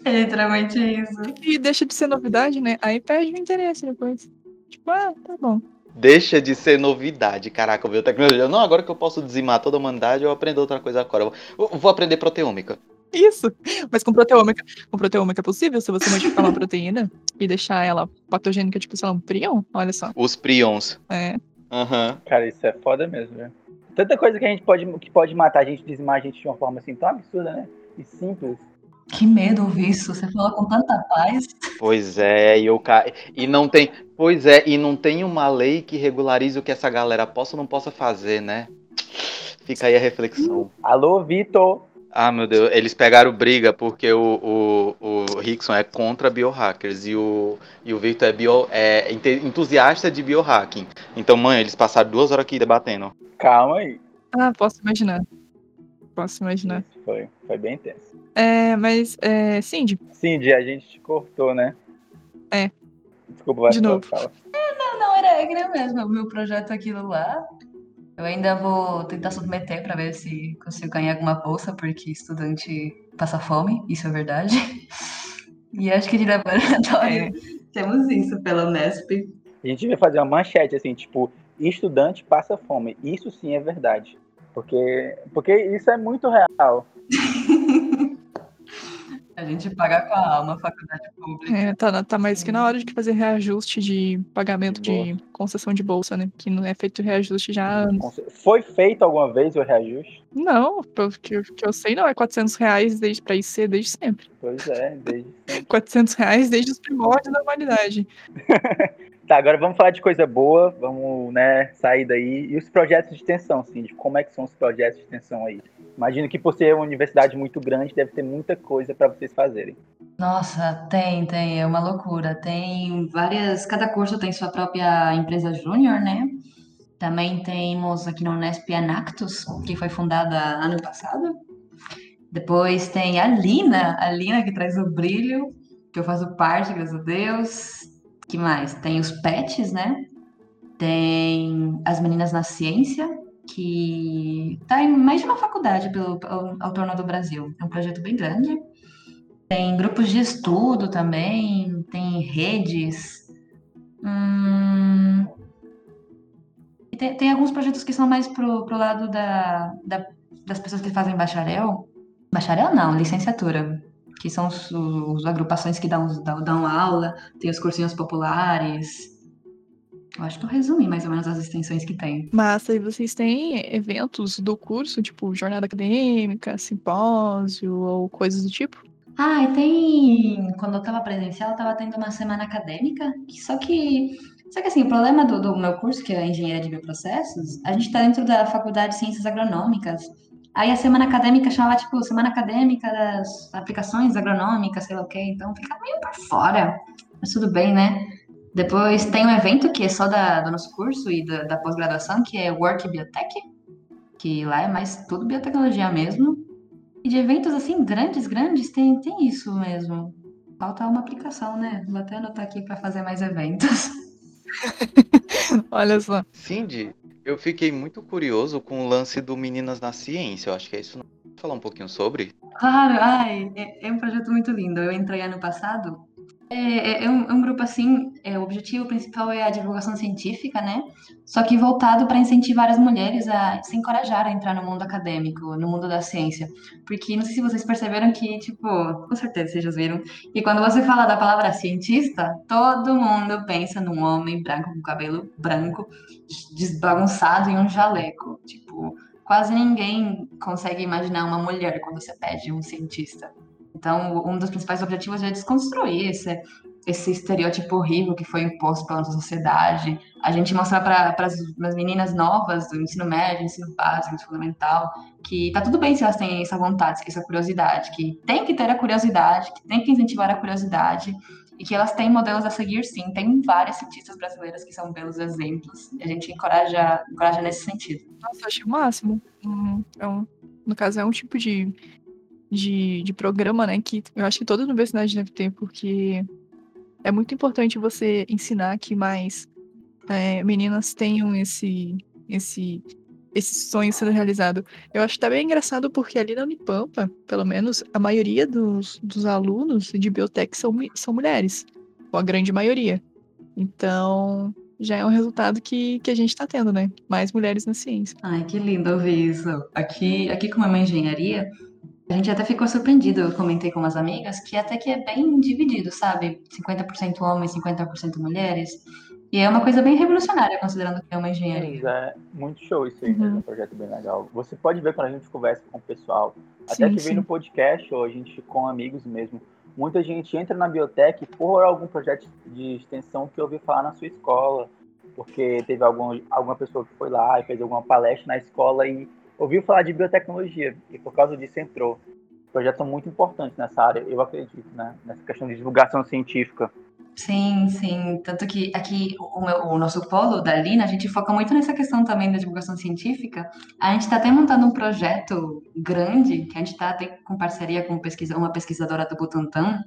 É literalmente isso.
E deixa de ser novidade, né? Aí perde o interesse depois. Tipo, ah, tá bom.
Deixa de ser novidade. Caraca, eu vi tecnologia. Não, agora que eu posso dizimar toda a humanidade, eu aprendo outra coisa agora. Eu vou aprender proteômica.
Isso. Mas com proteômica, com proteômica é possível se você modificar uma proteína e deixar ela patogênica, tipo, sei lá, um prion? Olha só.
Os prions.
É.
Aham.
Cara, isso é foda mesmo, velho. Tanta coisa que a gente pode, que pode matar a gente, dizimar a gente de uma forma assim tão absurda, né? E simples.
Que medo ouvir isso. Você fala com tanta paz.
Pois é, e eu ca... e não tem, pois é, e não tem uma lei que regularize o que essa galera possa ou não possa fazer, né? Fica aí a reflexão.
Alô, Vitor!
Ah, meu Deus, eles pegaram briga porque o, o, o Rickson é contra biohackers e o, e o Victor é, bio, é entusiasta de biohacking. Então, mãe, eles passaram duas horas aqui debatendo.
Calma aí.
Ah, posso imaginar. Posso imaginar.
Foi, foi bem intenso.
É, mas, é, Cindy,
Cindy, a gente te cortou, né?
É.
Desculpa, vai
De novo.
fala.
Não, era é que nem mesmo. O meu projeto é aquilo lá. Eu ainda vou tentar submeter para ver se consigo ganhar alguma bolsa, porque estudante passa fome, isso é verdade. E acho que de laboratório temos isso pela Unesp.
A gente vai fazer uma manchete assim, tipo, estudante passa fome. Isso sim é verdade. Porque, porque isso é muito real.
A gente paga com a alma a faculdade pública.
é, tá, tá mais que na hora de fazer reajuste de pagamento de concessão de bolsa, né? Que não é feito reajuste já há anos.
Foi feito alguma vez o reajuste?
Não, pelo que, que eu sei, não. É 400 reais desde, pra IC desde sempre.
Pois é, desde sempre.
400 reais desde os primórdios da humanidade.
Tá, agora vamos falar de coisa boa, vamos, né, sair daí. E os projetos de extensão, sim, de como é que são os projetos de extensão aí? Imagino que por ser uma universidade muito grande, deve ter muita coisa para vocês fazerem.
Nossa, tem, tem, é uma loucura. Tem várias, cada curso tem sua própria empresa júnior, né? Também temos aqui na Unesp a Nactus, que foi fundada ano passado. Depois tem a Lina, a Lina que traz o brilho, que eu faço parte, graças a Deus. Que mais? Tem os pets, né? Tem as meninas na ciência, que tá em mais de uma faculdade pelo, ao, ao torno do Brasil. É um projeto bem grande. Tem grupos de estudo também, tem redes. Hum, tem, tem alguns projetos que são mais pro, pro lado da, da- das pessoas que fazem bacharel. Bacharel não, licenciatura. Que são os, os agrupações que dão, dão, aula, tem os cursinhos populares. Eu acho que eu resumi mais ou menos as extensões que tem.
Mas aí vocês têm eventos do curso, tipo jornada acadêmica, simpósio ou coisas do tipo?
Ah, e tem. Quando eu tava presencial, eu tava tendo uma semana acadêmica, que- só que. Só que assim, o problema do, do meu curso, que é engenharia de bioprocessos, a gente tá dentro da faculdade de ciências agronômicas. Aí a semana acadêmica chamava, tipo, semana acadêmica das aplicações agronômicas, sei lá o quê, então fica meio por fora. Mas tudo bem, né? Depois tem um evento que é só da, do nosso curso e da, da pós-graduação, que é Work Biotech, que lá é mais tudo biotecnologia mesmo. E de eventos assim, grandes, grandes, tem, tem isso mesmo. Falta uma aplicação, né? Vou até anotar aqui para fazer mais eventos.
Olha só.
Cindy, eu fiquei muito curioso com o lance do Meninas na Ciência. Eu acho que é isso. Não? Falar um pouquinho sobre?
Claro, ai, é, é um projeto muito lindo. Eu entrei ano passado é, é, é, um, é, um, grupo assim, é, o objetivo principal é a divulgação científica, né? Só que voltado para incentivar as mulheres a se encorajar a entrar no mundo acadêmico, no mundo da ciência. Porque não sei se vocês perceberam que, tipo, com certeza vocês já viram, e quando você fala da palavra cientista, todo mundo pensa num homem branco com cabelo branco, desbagunçado e um jaleco. Tipo, quase ninguém consegue imaginar uma mulher quando você pede um cientista. Então, um dos principais objetivos é desconstruir esse, esse estereótipo horrível que foi imposto pela nossa sociedade. A gente mostrar para as meninas novas do ensino médio, ensino básico, ensino fundamental, que tá tudo bem se elas têm essa vontade, essa curiosidade, que tem que ter a curiosidade, que tem que incentivar a curiosidade e que elas têm modelos a seguir, sim. Tem várias cientistas brasileiras que são belos exemplos. A gente encoraja, encoraja nesse sentido.
Nossa, achei o máximo. Hum, é um, no caso, é um tipo de de, de programa, né? Que eu acho que toda universidade deve ter, porque é muito importante você ensinar que mais é, meninas tenham esse, esse, esse sonho sendo realizado. Eu acho até bem engraçado porque ali na Unipampa, pelo menos, a maioria dos, dos alunos de biotech são, são mulheres, ou a grande maioria. Então, já é um resultado que, que a gente está tendo, né? Mais mulheres na ciência.
Ai, que lindo ouvir isso. Aqui, aqui como é uma engenharia, a gente até ficou surpreendido, eu comentei com umas amigas, que até que é bem dividido, sabe? 50% homens, 50% mulheres. E é uma coisa bem revolucionária, considerando que é uma engenharia.
É muito show isso aí, uhum. é um projeto bem legal. Você pode ver quando a gente conversa com o pessoal, até sim, que vem no podcast, ou a gente com amigos mesmo. Muita gente entra na biotech por algum projeto de extensão que ouviu falar na sua escola, porque teve algum, alguma pessoa que foi lá e fez alguma palestra na escola e ouviu falar de biotecnologia e por causa disso entrou. Projetos são muito importantes nessa área, eu acredito, né? Nessa questão de divulgação científica.
Sim, sim. Tanto que aqui o, meu, o, nosso polo da Lina, a gente foca muito nessa questão também da divulgação científica. A gente está até montando um projeto grande, que a gente está com parceria com pesquisa, uma pesquisadora do Butantan,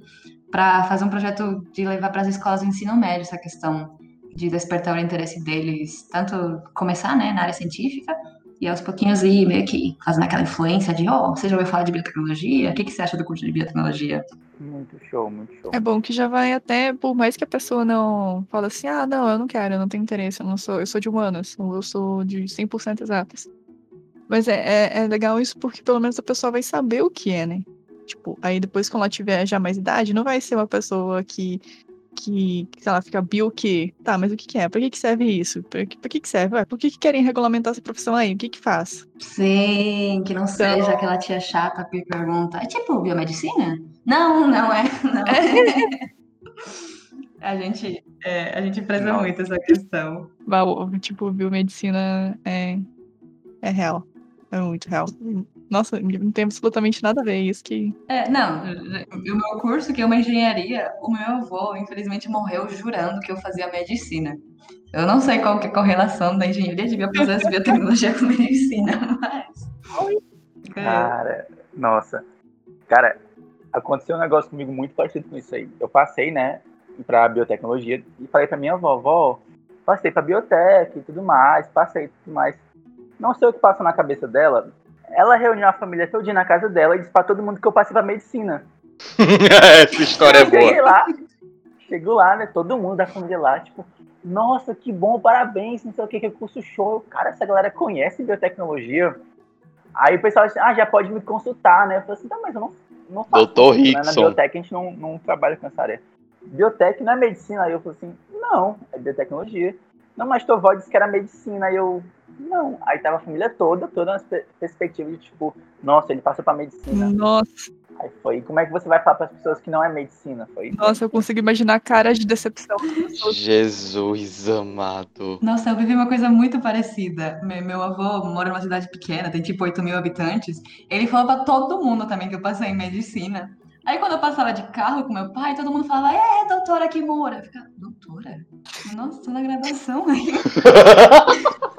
para fazer um projeto de levar para as escolas de ensino médio essa questão de despertar o interesse deles, tanto começar né, na área científica, e aos pouquinhos ir meio que fazendo aquela influência de, ó, oh, você já ouviu falar de biotecnologia? O que, que você acha do curso de biotecnologia?
Muito show, muito show.
É bom que já vai até, por mais que a pessoa não fala assim, ah, não, eu não quero, eu não tenho interesse, eu não sou, eu sou de humanas, eu sou de 100% exatas. Mas é, é, é legal isso porque pelo menos a pessoa vai saber o que é, né? Tipo, aí depois quando ela tiver já mais idade, não vai ser uma pessoa que que, sei lá, fica bio que, tá, mas o que, que é? Por que, que serve isso? Por que, por que, que serve? Ué, por que, que querem regulamentar essa profissão aí? O que que faz?
Sim, que não então... seja aquela tia chata que pergunta, é tipo biomedicina? Não, não é, não. É. a gente, é, a gente preza muito essa questão.
Tipo, biomedicina é, é real. É muito real. Nossa, não tem absolutamente nada a ver isso que.
É, não, o meu curso, que é uma engenharia, o meu avô, infelizmente, morreu jurando que eu fazia medicina. Eu não sei qual que é a correlação da engenharia de bioprocessos e biotecnologia com medicina, mas.
Cara, nossa. Cara, aconteceu um negócio comigo muito parecido com isso aí. Eu passei, né, pra biotecnologia e falei pra minha avó, vó, passei pra biotec e tudo mais, passei tudo mais. Não sei o que passa na cabeça dela, ela reuniu a família toda na casa dela e disse pra todo mundo que eu passei pra medicina.
Essa história é boa.
Cheguei lá, chego lá, né? Todo mundo da família lá, tipo, nossa, que bom, parabéns, não sei o que, que curso show. Cara, essa galera conhece biotecnologia. Aí o pessoal disse, ah, já pode me consultar, né? Eu falei assim, tá, mas eu não, não faço.
Doutor isso, né?
Na biotec a gente não, não trabalha com essa área. Biotec não é medicina. Aí eu falei assim, não, é biotecnologia. Não, mas tua avó disse que era medicina. Aí eu, não. Aí tava a família toda, toda nas perspectivas de tipo, nossa, ele passou pra medicina.
Nossa.
Aí foi, como é que você vai falar para as pessoas que não é medicina? Foi
Nossa, eu consigo imaginar caras de decepção.
Jesus amado.
Nossa, eu vivi uma coisa muito parecida. Meu, meu avô mora numa cidade pequena, tem tipo 8 mil habitantes. Ele falou pra todo mundo também que eu passei em medicina. Aí quando eu passava de carro com meu pai, todo mundo falava, é, doutora Kimura. Eu ficava, doutora? Nossa, tô na graduação aí.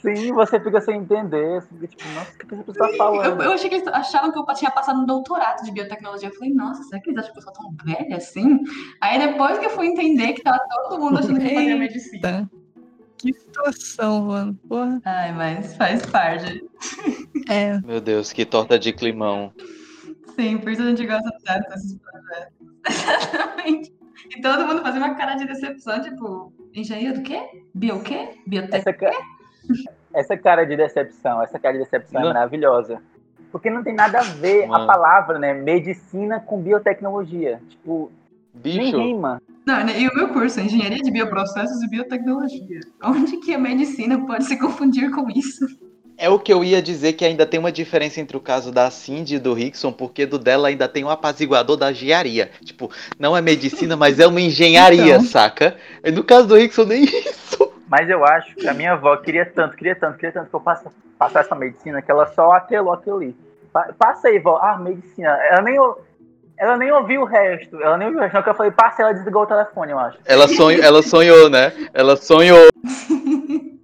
Sim, você fica sem entender. Você fica tipo, nossa, o que essa pessoa tá falando?
Eu, eu achei que eles achavam que eu tinha passado no doutorado de biotecnologia. Eu falei, nossa, será que eles acham que eu sou tão velha assim? Aí depois que eu fui entender que tava todo mundo achando que eu fazia medicina.
Que situação, mano. Porra.
Ai, mas faz parte.
É,
Meu Deus, que torta de climão.
Sim, por isso a gente gosta tanto desses projetos. Exatamente. E todo mundo fazia uma cara de decepção, tipo, engenheiro do quê? Bio o quê? Biotec...
Essa, essa cara de decepção, essa cara de decepção
Não.
é maravilhosa. Porque não tem nada a ver a
Mano.
palavra, né? Medicina com biotecnologia. Tipo, nem
Bicho,
rima.
Não, né, e o meu curso é Engenharia de Bioprocessos e Biotecnologia. Onde que a medicina pode se confundir com isso?
é o que eu ia dizer que ainda tem uma diferença entre o caso da Cindy e do Rickson, porque do dela ainda tem um apaziguador da engenharia. Tipo, não é medicina, mas é uma engenharia,
Então.
saca? E no caso do Rickson, nem isso.
Mas eu acho que a minha avó queria tanto, queria tanto, queria tanto que eu passe, passasse essa medicina que ela só atrelou aquilo ali. Pa- Passa aí, vó. Ah, medicina. Ela nem, ela nem ouviu o resto. Ela nem ouviu o resto. Não, que eu falei, passa, ela desligou o telefone, eu acho.
Ela, sonhou, ela sonhou, né? Ela sonhou.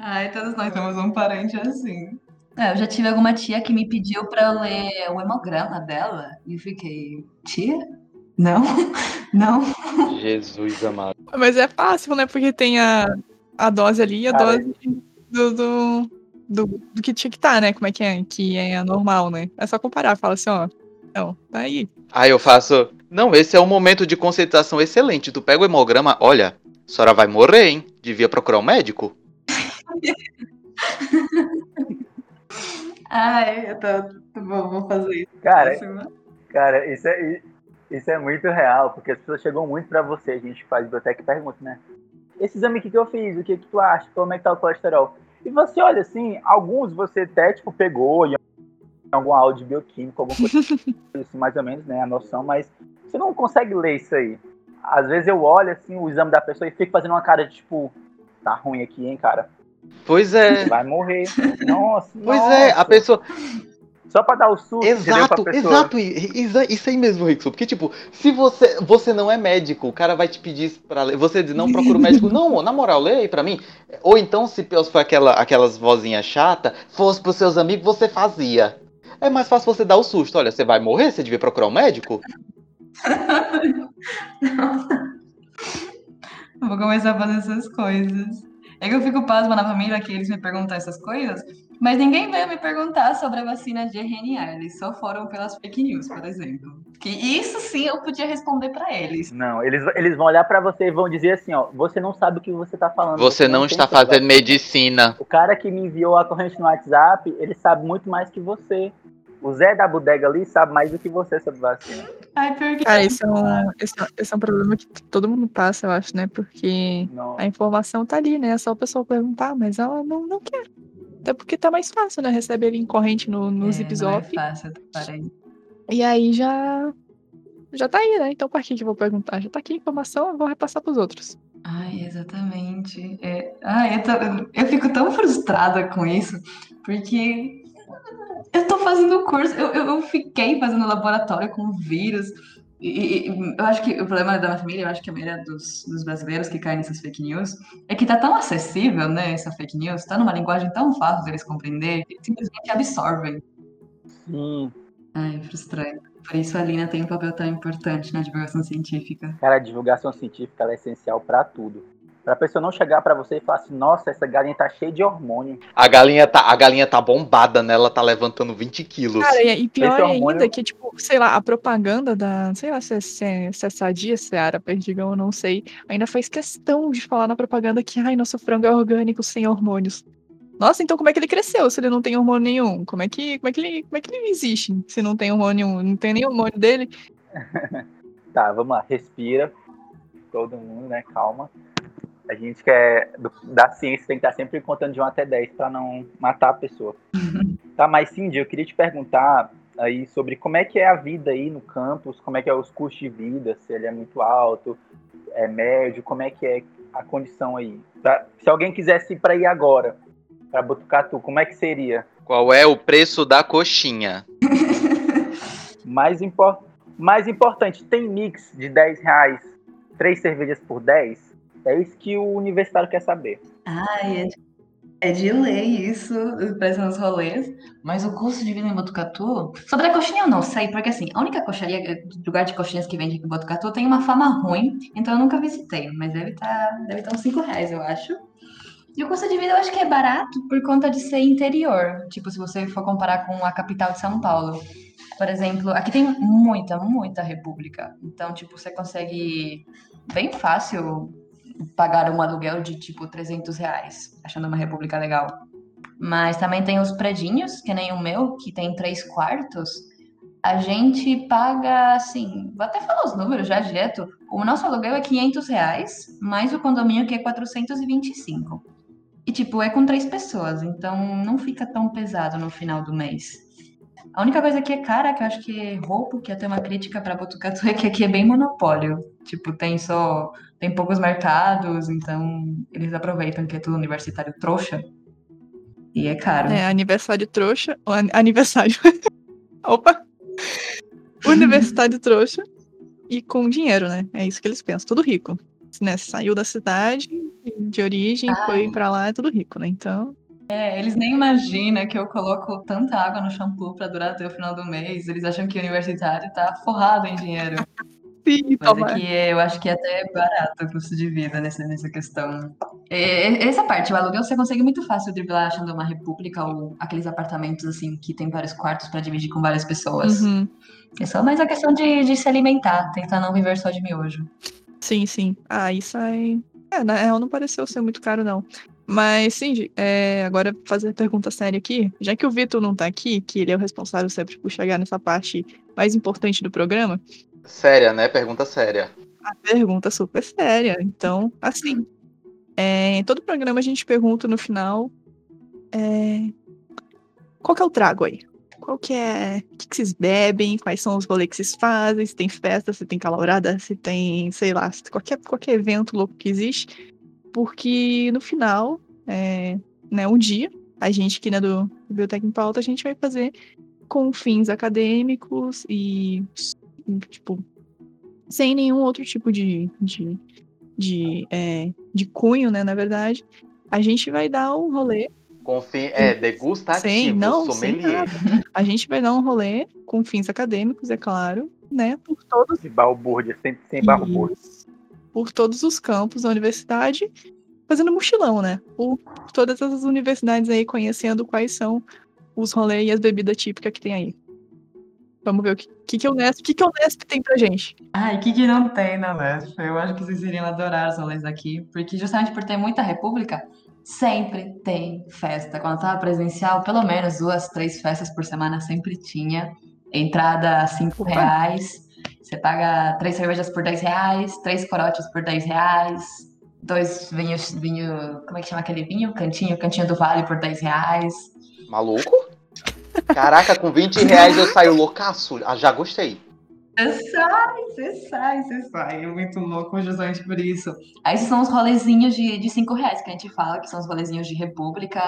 Ai, todos nós temos um parente assim. É, eu já tive alguma tia que me pediu pra eu ler o hemograma dela e eu fiquei, tia? Não? Não?
Jesus amado.
mas é fácil, né? Porque tem a, a dose ali e a
Cara,
dose do, do, do, do que tinha que estar, né? Como é que é? Que é normal, né? É só comparar, fala assim, ó. Não, tá aí.
Aí eu faço. Não, esse é um momento de concentração excelente. Tu pega o hemograma, olha, a senhora vai morrer, hein? Devia procurar um médico.
Ai, eu tô, tô- vou, vou fazer isso.
Cara. Cara, isso é, isso é muito real, porque as pessoas chegam muito pra você, a gente faz biblioteca e pergunta, né? Esse exame aqui que eu fiz, o que, que tu acha? Como é que tá o colesterol? E você olha assim, alguns você até, tipo, pegou em algum áudio bioquímico, alguma coisa assim, mais ou menos, né, a noção, mas você não consegue ler isso aí. Às vezes eu olho, assim, o exame da pessoa e fico fazendo uma cara de, tipo, tá ruim aqui, hein, cara?
Pois é.
Vai morrer. Nossa,
Pois é, a
nossa.
pessoa.
Só pra dar o susto,
Exato, exato. Isso, aí mesmo, Rickson. Porque, tipo, se você, você não é médico, o cara vai te pedir isso pra ler. Você diz, não, procura o médico. Não, na moral, lê aí pra mim. Ou então, se for aquela, aquelas vozinhas chata, fosse pros seus amigos, você fazia. É mais fácil você dar o susto. Olha, você vai morrer, você devia procurar um médico.
Eu vou começar a fazer essas coisas. É que eu fico pasma na família que eles me perguntam essas coisas, mas ninguém veio me perguntar sobre a vacina de RNA. Eles só foram pelas fake news, por exemplo. Que isso sim eu podia responder pra eles.
Não, eles, eles vão olhar pra você e vão dizer assim, ó, você não sabe o que você tá falando.
Você não
tem
está fazendo medicina.
O cara que me enviou a corrente no WhatsApp, ele sabe muito mais que você. O Zé da bodega ali sabe mais do que você sobre vacina.
Ai, pior que.
Cara, esse é, um, esse, é- esse é um problema que todo mundo passa, eu acho, né? Porque
Não.
a informação tá ali, né? É só a pessoa perguntar, mas ela não, não quer. Até porque tá mais fácil, né? Receber ali em corrente no, no
É,
Zip
não é
Zop.
fácil, parei.
E aí já. Já tá aí, né? Então pra que eu vou perguntar? Já tá aqui a informação, eu vou repassar pros outros.
Ai, exatamente. É... Ai, eu, tô- eu fico tão frustrada com isso, porque eu tô fazendo curso, eu, eu, eu fiquei fazendo laboratório com vírus. E, e- eu acho que o problema da minha família, eu acho que a maioria dos, dos brasileiros que caem nessas fake news, é que tá tão acessível, né, essa fake news, tá numa linguagem tão fácil deles compreender, que eles simplesmente absorvem.
Sim.
Ai, frustrante. Por isso a Lina tem um papel tão importante na divulgação científica.
Cara, a divulgação científica ela é essencial pra tudo. Pra pessoa não chegar pra você e falar assim, nossa, essa galinha tá cheia de hormônio.
A galinha tá, a galinha tá bombada, né? Ela tá levantando 20 quilos.
Cara, e, e pior
hormônio-
ainda que, tipo, sei lá, a propaganda da. Sei lá se é, se é, se é sadia, se é árabe, perdigão, eu não sei. Ainda faz questão de falar na propaganda que, ai, nosso frango é orgânico sem hormônios. Nossa, então como é que ele cresceu se ele não tem hormônio nenhum? Como é que, como é que, ele, como é que ele existe se não tem hormônio nenhum? Não tem nem hormônio dele?
Tá, vamos lá, respira. Todo mundo, né? Calma. A gente quer. do- da ciência tem que estar sempre contando de 1 até 10 pra não matar a pessoa. tá, mas Cindy, eu queria te perguntar aí sobre como é que é a vida aí no campus, como é que é os custos de vida, se ele é muito alto, é médio, como é que é a condição aí. Pra- se alguém quisesse ir pra ir agora, pra Botucatu, como é que seria?
Qual é o preço da coxinha?
Mais, impor- mais importante, tem mix de 10 reais, três cervejas por 10? É isso que o universitário quer saber.
Ai, é É de lei isso, parece nos rolês. Mas o custo de vida em Botucatu. Sobre a coxinha, eu não sei, porque assim, a única coxaria, lugar de coxinhas que vende aqui em Botucatu tem uma fama ruim, então eu nunca visitei, mas deve estar deve tá uns 5 reais, eu acho. E o custo de vida eu acho que é barato por conta de ser interior. Tipo, se você for comparar com a capital de São Paulo. Por exemplo, aqui tem muita, muita república. Então, tipo, você consegue bem fácil pagar um aluguel de tipo 300 reais, achando uma república legal. Mas também tem os predinhos, que nem o meu, que tem três quartos. A gente paga, assim, vou até falar os números já direto. O nosso aluguel é 500 reais, mais o condomínio que é 425. E, tipo, é com três pessoas, então não fica tão pesado no final do mês. A única coisa que é cara, que eu acho que é roubo, que até uma crítica para Botucatu, é que aqui é bem monopólio. Tipo, tem só. Tem poucos mercados, então eles aproveitam que é tudo universitário trouxa. E é caro.
É, aniversário trouxa. Aniversário. Opa! Universitário trouxa. E com dinheiro, né? É isso que eles pensam. Tudo rico. Né? Saiu da cidade de origem, Ai. foi para lá, é tudo rico, né? Então.
É, eles nem imaginam que eu coloco tanta água no shampoo para durar até o final do mês. Eles acham que o universitário tá forrado em dinheiro.
Sim,
Mas toma. aqui eu acho que é até barato o custo de vida nessa, nessa questão. É, essa parte, o aluguel você consegue muito fácil driblar achando uma república ou aqueles apartamentos assim que tem vários quartos para dividir com várias pessoas.
Uhum.
É só mais a questão de, de se alimentar, tentar não viver só de miojo.
Sim, sim. Ah, isso aí. É, na real não pareceu ser muito caro, não. Mas, sim, é, agora fazer pergunta séria aqui. Já que o Vitor não tá aqui, que ele é o responsável sempre por chegar nessa parte mais importante do programa.
Séria, né? Pergunta séria.
A pergunta super séria. Então, assim. É, em todo programa a gente pergunta no final. É, qual que é o trago aí? Qual que é. O que, que vocês bebem? Quais são os rolês que vocês fazem? Se tem festa, se tem calorada, se tem, sei lá, qualquer, qualquer evento louco que existe porque no final, é, né, um dia, a gente aqui né, do Biblioteca em Pauta, a gente vai fazer com fins acadêmicos e, tipo, sem nenhum outro tipo de, de, de, é, de cunho, né, na verdade, a gente vai dar um rolê
com fim, é, degustativo, sem, não, sommelier.
Sem a gente vai dar um rolê com fins acadêmicos, é claro, né, por todos...
De balbúrdia, sempre sem balbúrdia
por todos os campos da universidade, fazendo mochilão, né? Por todas as universidades aí, conhecendo quais são os rolês e as bebidas típicas que tem aí. Vamos ver o que, que, que, o Nesp, que, que o Nesp tem pra gente.
Ai, o que, que não tem na Nesp? Eu acho que vocês iriam adorar os rolês aqui, porque justamente por ter muita república, sempre tem festa. Quando tava presencial, pelo menos duas, três festas por semana sempre tinha. Entrada cinco Opa. reais. Você paga três cervejas por 10 reais, três corotes por 10 reais, dois vinhos, vinho, como é que chama aquele vinho? Cantinho, cantinho do vale por 10 reais.
Maluco? Caraca, com 20 reais eu saio loucaço. Ah, já gostei.
Você sai, você sai, você sai. É muito louco justamente por isso. Aí são os rolezinhos de, de cinco reais que a gente fala, que são os rolezinhos de república,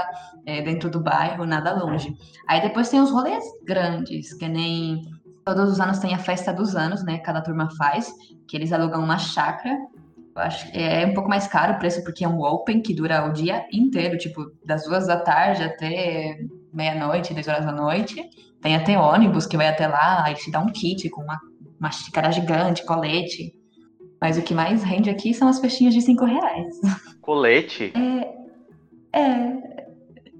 é, dentro do bairro, nada longe. Aí depois tem os rolês grandes, que nem Todos os anos tem a festa dos anos, né? Cada turma faz, que eles alugam uma chácara. Eu acho que é um pouco mais caro o preço porque é um open que dura o dia inteiro, tipo, das duas da tarde até meia-noite, dez horas da noite. Tem até ônibus que vai até lá, aí te dá um kit com uma, uma xícara gigante, colete. Mas o que mais rende aqui são as festinhas de cinco reais.
Colete?
É. É.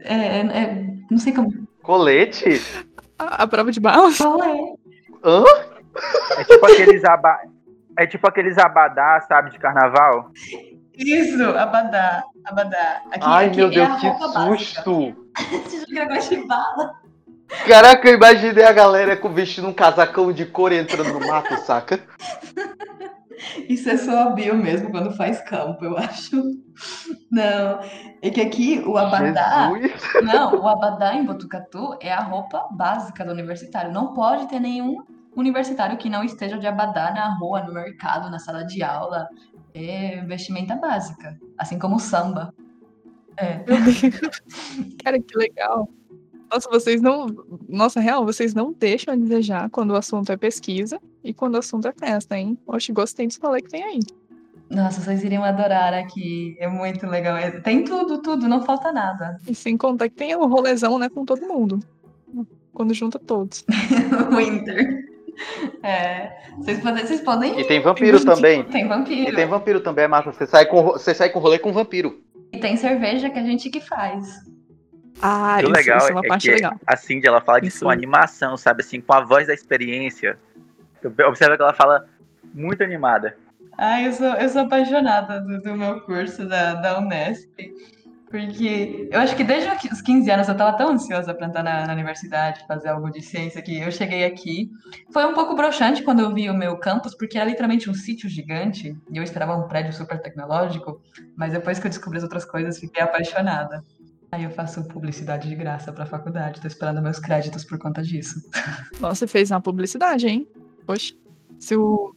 É. é não sei como.
Colete?
A, a prova de balas?
Qual é?
Hã?
É tipo aqueles aba... É tipo aqueles abadá, sabe, de carnaval?
Isso, abadá, abadá.
Aqui, Ai, aqui meu é Deus, que susto!
Você joga de bala.
Caraca, eu imaginei a galera com vestindo um casacão de cor entrando no mato, saca?
Isso é só a bio mesmo quando faz campo, eu acho. Não, é que aqui o abadá. Jesus. Não, o abadá em Botucatu é a roupa básica do universitário. Não pode ter nenhum universitário que não esteja de abadá na rua, no mercado, na sala de aula. É vestimenta básica, assim como o samba. É.
Cara, que legal. Nossa, vocês não. Nossa, real, vocês não deixam a desejar quando o assunto é pesquisa e quando o assunto é festa, hein? Oxe, gostei desse rolê que tem aí.
Nossa, vocês iriam adorar aqui. É muito legal. É- Tem tudo, tudo, não falta nada.
E sem contar que tem o rolezão, né, com todo mundo. Quando junta todos.
Winter. É. Vocês podem, vocês podem
E tem vampiro também.
Tem vampiro.
E tem vampiro também, é massa. Você sai com, você sai com rolê com vampiro.
E tem cerveja que a gente que faz.
Ah, isso,
legal
isso é uma
é
parte
que
legal.
a Cindy ela fala de
Isso.
sua animação, sabe? Assim, com a voz da experiência. Observa que ela fala muito animada.
Ai, eu sou, eu sou apaixonada do, do meu curso da, da Unesp. Porque eu acho que desde os 15 anos eu estava tão ansiosa para entrar na, na universidade, fazer algo de ciência, que eu cheguei aqui. Foi um pouco broxante quando eu vi o meu campus, porque era literalmente um sítio gigante, e eu esperava um prédio super tecnológico, mas depois que eu descobri as outras coisas, fiquei apaixonada. Aí eu faço publicidade de graça para a faculdade, tô esperando meus créditos por conta disso.
Nossa, fez uma publicidade, hein? Poxa. Se o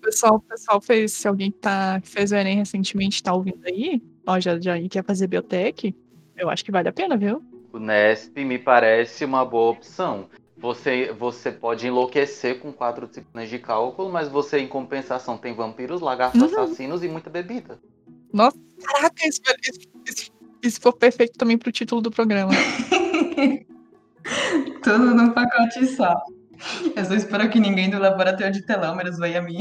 pessoal, pessoal fez, se alguém tá, que fez o Enem recentemente tá ouvindo aí, ó, já, já quer fazer biotech, eu acho que vale a pena, viu?
O Nesp me parece uma boa opção. Você, você pode enlouquecer com quatro disciplinas de cálculo, mas você, em compensação, tem vampiros, lagartos
Uhum.
assassinos e muita bebida.
Nossa, caraca, isso, isso, isso, isso foi perfeito também pro título do programa.
Tudo num pacote só. Eu só espero que ninguém do laboratório de telômeros venha me,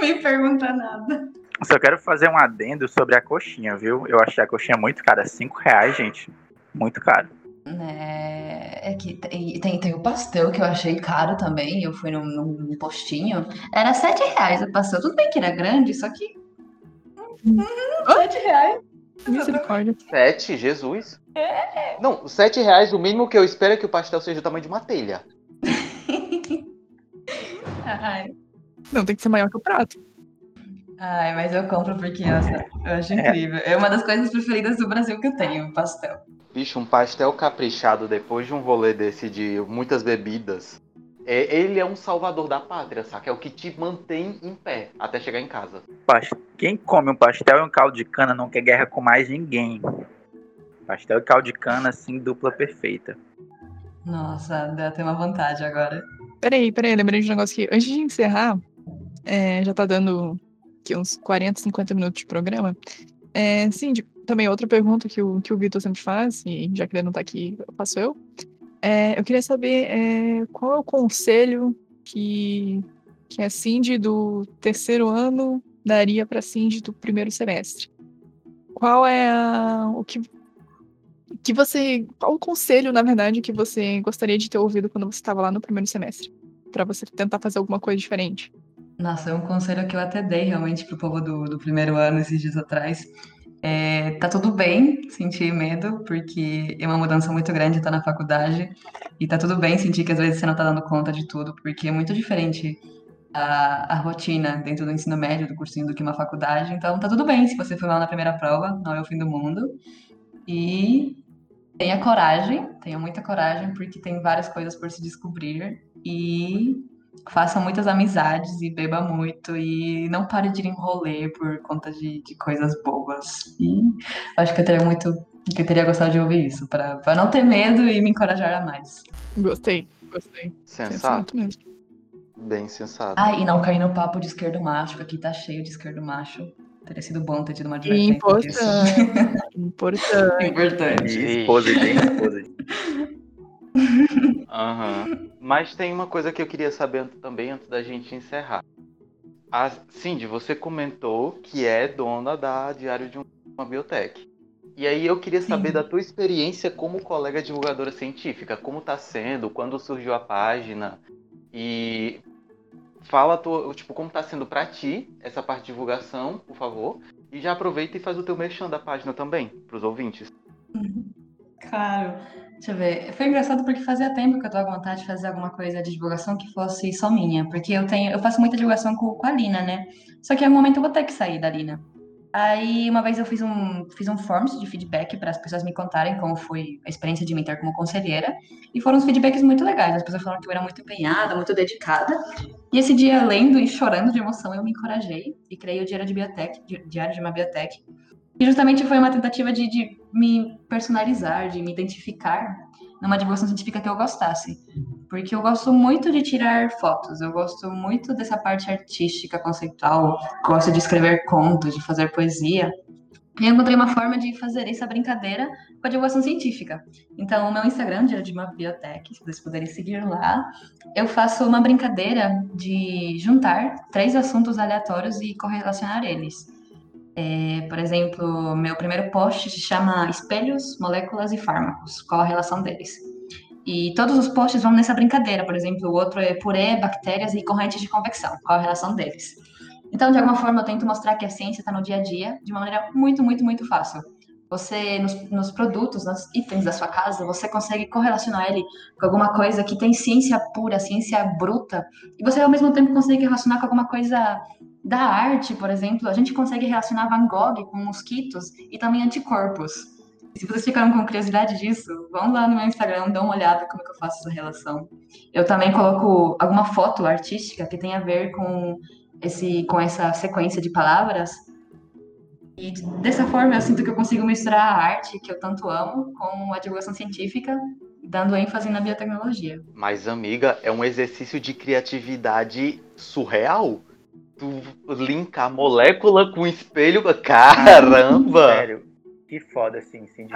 me perguntar nada.
Só quero fazer um adendo sobre a coxinha, viu? Eu achei a coxinha muito cara. Cinco reais, gente. Muito caro.
É, é que tem, tem, tem o pastel que eu achei caro também. Eu fui num, num postinho. Era sete reais o pastel. Tudo bem que era grande, só que. Hum, sete reais.
Misericórdia.
Sete, Jesus. Não, sete reais, o mínimo que eu espero é que o pastel seja do tamanho de uma telha.
Ai,
Não, tem que ser maior que o prato.
Ai, mas eu compro porque, nossa, eu acho
É.
incrível. É uma das coisas preferidas do Brasil que eu tenho, pastel.
Bicho, um pastel caprichado depois de um rolê desse de muitas bebidas. É, ele é um salvador da pátria, saca? É o que te mantém em pé até chegar em casa.
Quem come um pastel e um caldo de cana não quer guerra com mais ninguém. Pastel e caldo de cana, assim, dupla perfeita.
Nossa, deu até uma vontade agora.
Peraí, peraí, lembrei de um negócio aqui. Antes de encerrar, é, já tá dando aqui uns 40, 50 minutos de programa. É, também outra pergunta que o, que o Vitor sempre faz, e já que ele não tá aqui, eu faço eu. É, eu queria saber é, qual é o conselho que, que a Cindy do terceiro ano daria pra Cindy do primeiro semestre. Qual é a, o que, que você. Qual o conselho, na verdade, que você gostaria de ter ouvido quando você estava lá no primeiro semestre? Pra você tentar fazer alguma coisa diferente.
Nossa, é um conselho que eu até dei realmente pro povo do, do primeiro ano esses dias atrás. É, tá tudo bem sentir medo, porque é uma mudança muito grande estar na faculdade. E tá tudo bem sentir que às vezes você não tá dando conta de tudo, porque é muito diferente a, a rotina dentro do ensino médio, do cursinho, do que uma faculdade. Então tá tudo bem se você foi mal na primeira prova, não é o fim do mundo. E tenha coragem, tenha muita coragem, porque tem várias coisas por se descobrir. E faça muitas amizades e beba muito e não pare de ir em rolê por conta de, de coisas bobas. E acho que eu teria muito, que eu teria gostado de ouvir isso, para para não ter medo e me encorajar a mais.
Gostei, gostei.
Sensato.
Sensato mesmo.
Bem sensato.
Ah, e não cair no papo de esquerdo macho, que aqui tá cheio de esquerdo macho. Teria sido bom ter tido uma disso.
importante. importante.
Importante.
Ih.
Esposa e
Aham. Mas tem uma coisa que eu queria saber também antes da gente encerrar. A Cindy, você comentou que é dona da Diário de uma Biotech. E aí eu queria saber
Sim.
da tua experiência como colega divulgadora científica. Como tá sendo? Quando surgiu a página? E fala tua, tipo, como tá sendo pra ti essa parte de divulgação, por favor. E já aproveita e faz o teu merchan da página também, pros ouvintes.
Claro. Deixa eu ver. Foi engraçado porque fazia tempo que eu tava com vontade de fazer alguma coisa de divulgação que fosse só minha. Porque eu tenho, eu faço muita divulgação com, com a Lina, né? Só que em algum momento eu vou ter que sair da Lina. Aí uma vez eu fiz um, fiz um forms de feedback para as pessoas me contarem como foi a experiência de me ter como conselheira. E foram uns feedbacks muito legais. As pessoas falaram que eu era muito empenhada, muito dedicada. E esse dia, lendo e chorando de emoção, eu me encorajei e criei o Diário de Biotech, Di- Diário de uma Biotech. E justamente foi uma tentativa de, de me personalizar, de me identificar numa divulgação científica que eu gostasse. Porque eu gosto muito de tirar fotos, eu gosto muito dessa parte artística, conceitual, gosto de escrever contos, de fazer poesia. E eu encontrei uma forma de fazer essa brincadeira com a divulgação científica. Então, o meu Instagram, de uma Biotech, se vocês puderem seguir lá, eu faço uma brincadeira de juntar três assuntos aleatórios e correlacionar eles. É, por exemplo, meu primeiro post se chama Espelhos, Moléculas e Fármacos. Qual a relação deles? E todos os posts vão nessa brincadeira. Por exemplo, o outro é purê, bactérias e correntes de convecção. Qual a relação deles? Então, de alguma forma, eu tento mostrar que a ciência está no dia a dia de uma maneira muito, muito, muito fácil. Você, nos, nos, produtos, nos itens da sua casa, você consegue correlacionar ele com alguma coisa que tem ciência pura, ciência bruta, e você, ao mesmo tempo, consegue relacionar com alguma coisa da arte, por exemplo, a gente consegue relacionar Van Gogh com mosquitos e também anticorpos. Se vocês ficaram com curiosidade disso, vão lá no meu Instagram, dão uma olhada como que eu faço essa relação. Eu também coloco alguma foto artística que tem a ver com esse com essa sequência de palavras. E dessa forma eu sinto que eu consigo misturar a arte que eu tanto amo com a divulgação científica, dando ênfase na biotecnologia.
Mas amiga, é um exercício de criatividade surreal tu linkar molécula com espelho, caramba!
Sério, que foda, assim, Cindy.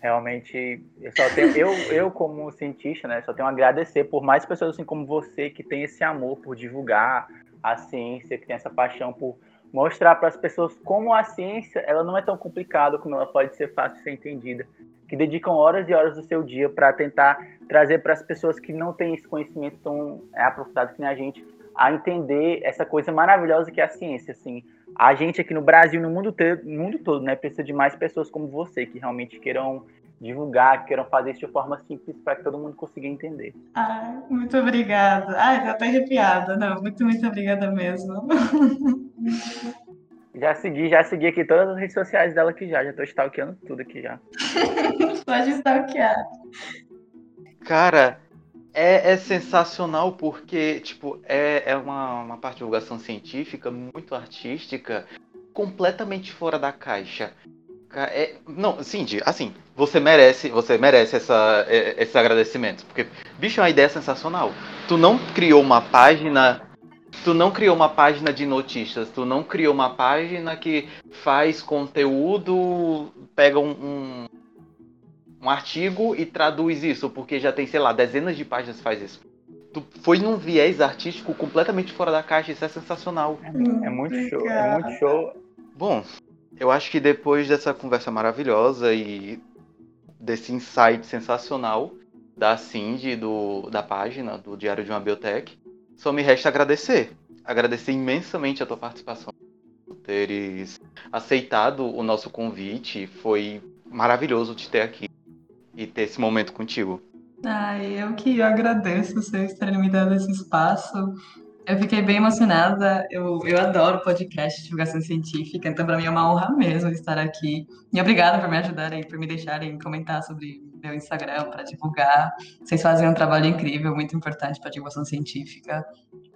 Realmente, eu só tenho, eu, eu como cientista, né, só tenho a agradecer por mais pessoas assim como você que tem esse amor por divulgar a ciência, que tem essa paixão por mostrar para as pessoas como a ciência, ela não é tão complicada como ela pode ser fácil de ser entendida, que dedicam horas e horas do seu dia para tentar trazer para as pessoas que não têm esse conhecimento tão é, aprofundado que nem a gente, a entender essa coisa maravilhosa que é a ciência, assim. A gente aqui no Brasil, no mundo, no mundo todo, né, precisa de mais pessoas como você, que realmente queiram divulgar, que queiram fazer isso de forma simples para que todo mundo consiga entender.
Muito obrigada. Ai, tô até arrepiada. Não, muito, muito obrigada mesmo.
Já segui, já segui aqui todas as redes sociais dela aqui já. Já tô stalkeando tudo aqui já.
Pode stalkear.
Cara, é, é, sensacional porque, tipo, é, é uma, uma parte de divulgação científica muito artística, completamente fora da caixa. É, não, Cindy, assim, você merece, você merece essa, é, esse agradecimento. Porque, bicho, é uma ideia sensacional. Tu não criou uma página. Tu não criou uma página de notícias, tu não criou uma página que faz conteúdo, pega um, um um artigo e traduz isso, porque já tem, sei lá, dezenas de páginas que faz isso. Tu foi num viés artístico completamente fora da caixa, isso é sensacional.
É, é muito show, é muito show.
Bom, eu acho que depois dessa conversa maravilhosa e desse insight sensacional da Cindy, do, da página do Diário de uma Biotech, só me resta agradecer. Agradecer imensamente a tua participação, teres aceitado o nosso convite. Foi maravilhoso te ter aqui e ter esse momento contigo.
Ai, eu que agradeço vocês terem me dado esse espaço. Eu fiquei bem emocionada. Eu, eu adoro podcast de divulgação científica, então para mim é uma honra mesmo estar aqui. E obrigada por me ajudarem, por me deixarem comentar sobre meu Instagram para divulgar. Vocês fazem um trabalho incrível, muito importante para a divulgação científica.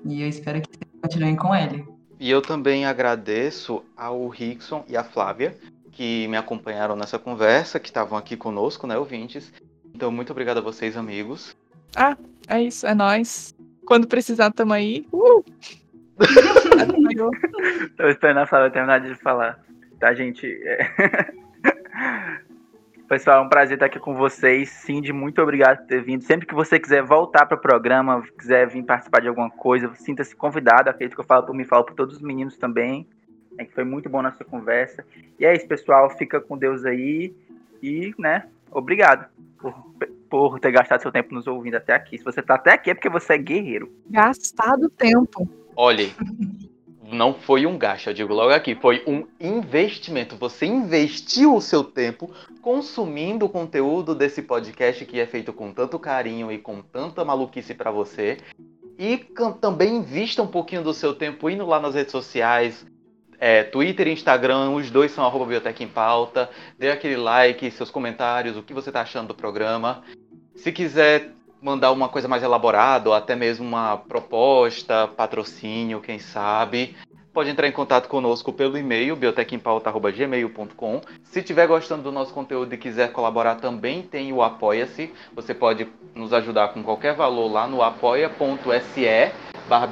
E eu espero que vocês continuem com ele.
E eu também agradeço ao Rickson e à Flávia que me acompanharam nessa conversa, que estavam aqui conosco, né, ouvintes. Então, muito obrigado a vocês, amigos.
Ah, é isso, é nós. Quando precisar, tamo aí. Uh!
Tô esperando a Flávia terminar de falar. Tá, gente? É... Pessoal, é um prazer estar aqui com vocês. Cindy, muito obrigado por ter vindo. Sempre que você quiser voltar para o programa, quiser vir participar de alguma coisa, sinta-se convidado. Acredito que eu falo por mim, falo por todos os meninos também. É que foi muito bom nossa conversa. E é isso, pessoal. Fica com Deus aí. E, né, obrigado por, por ter gastado seu tempo nos ouvindo até aqui. Se você tá até aqui é porque você é guerreiro.
Gastado tempo.
Olhe, não foi um gasto, eu digo logo aqui, foi um investimento. Você investiu o seu tempo consumindo o conteúdo desse podcast que é feito com tanto carinho e com tanta maluquice para você. E também invista um pouquinho do seu tempo indo lá nas redes sociais, é, Twitter e Instagram, os dois são arroba Biblioteca em Pauta. Dê aquele like, seus comentários, o que você está achando do programa. Se quiser mandar uma coisa mais elaborada, ou até mesmo uma proposta, patrocínio, quem sabe, pode entrar em contato conosco pelo e-mail biotequimpauta.gmail.com. Se estiver gostando do nosso conteúdo e quiser colaborar também tem o Apoia-se. Você pode nos ajudar com qualquer valor lá no apoia.se barra.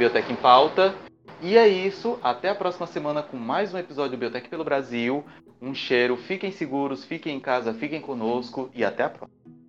E é isso, até a próxima semana com mais um episódio do Biotech pelo Brasil. Um cheiro, fiquem seguros, fiquem em casa, fiquem conosco e até a próxima.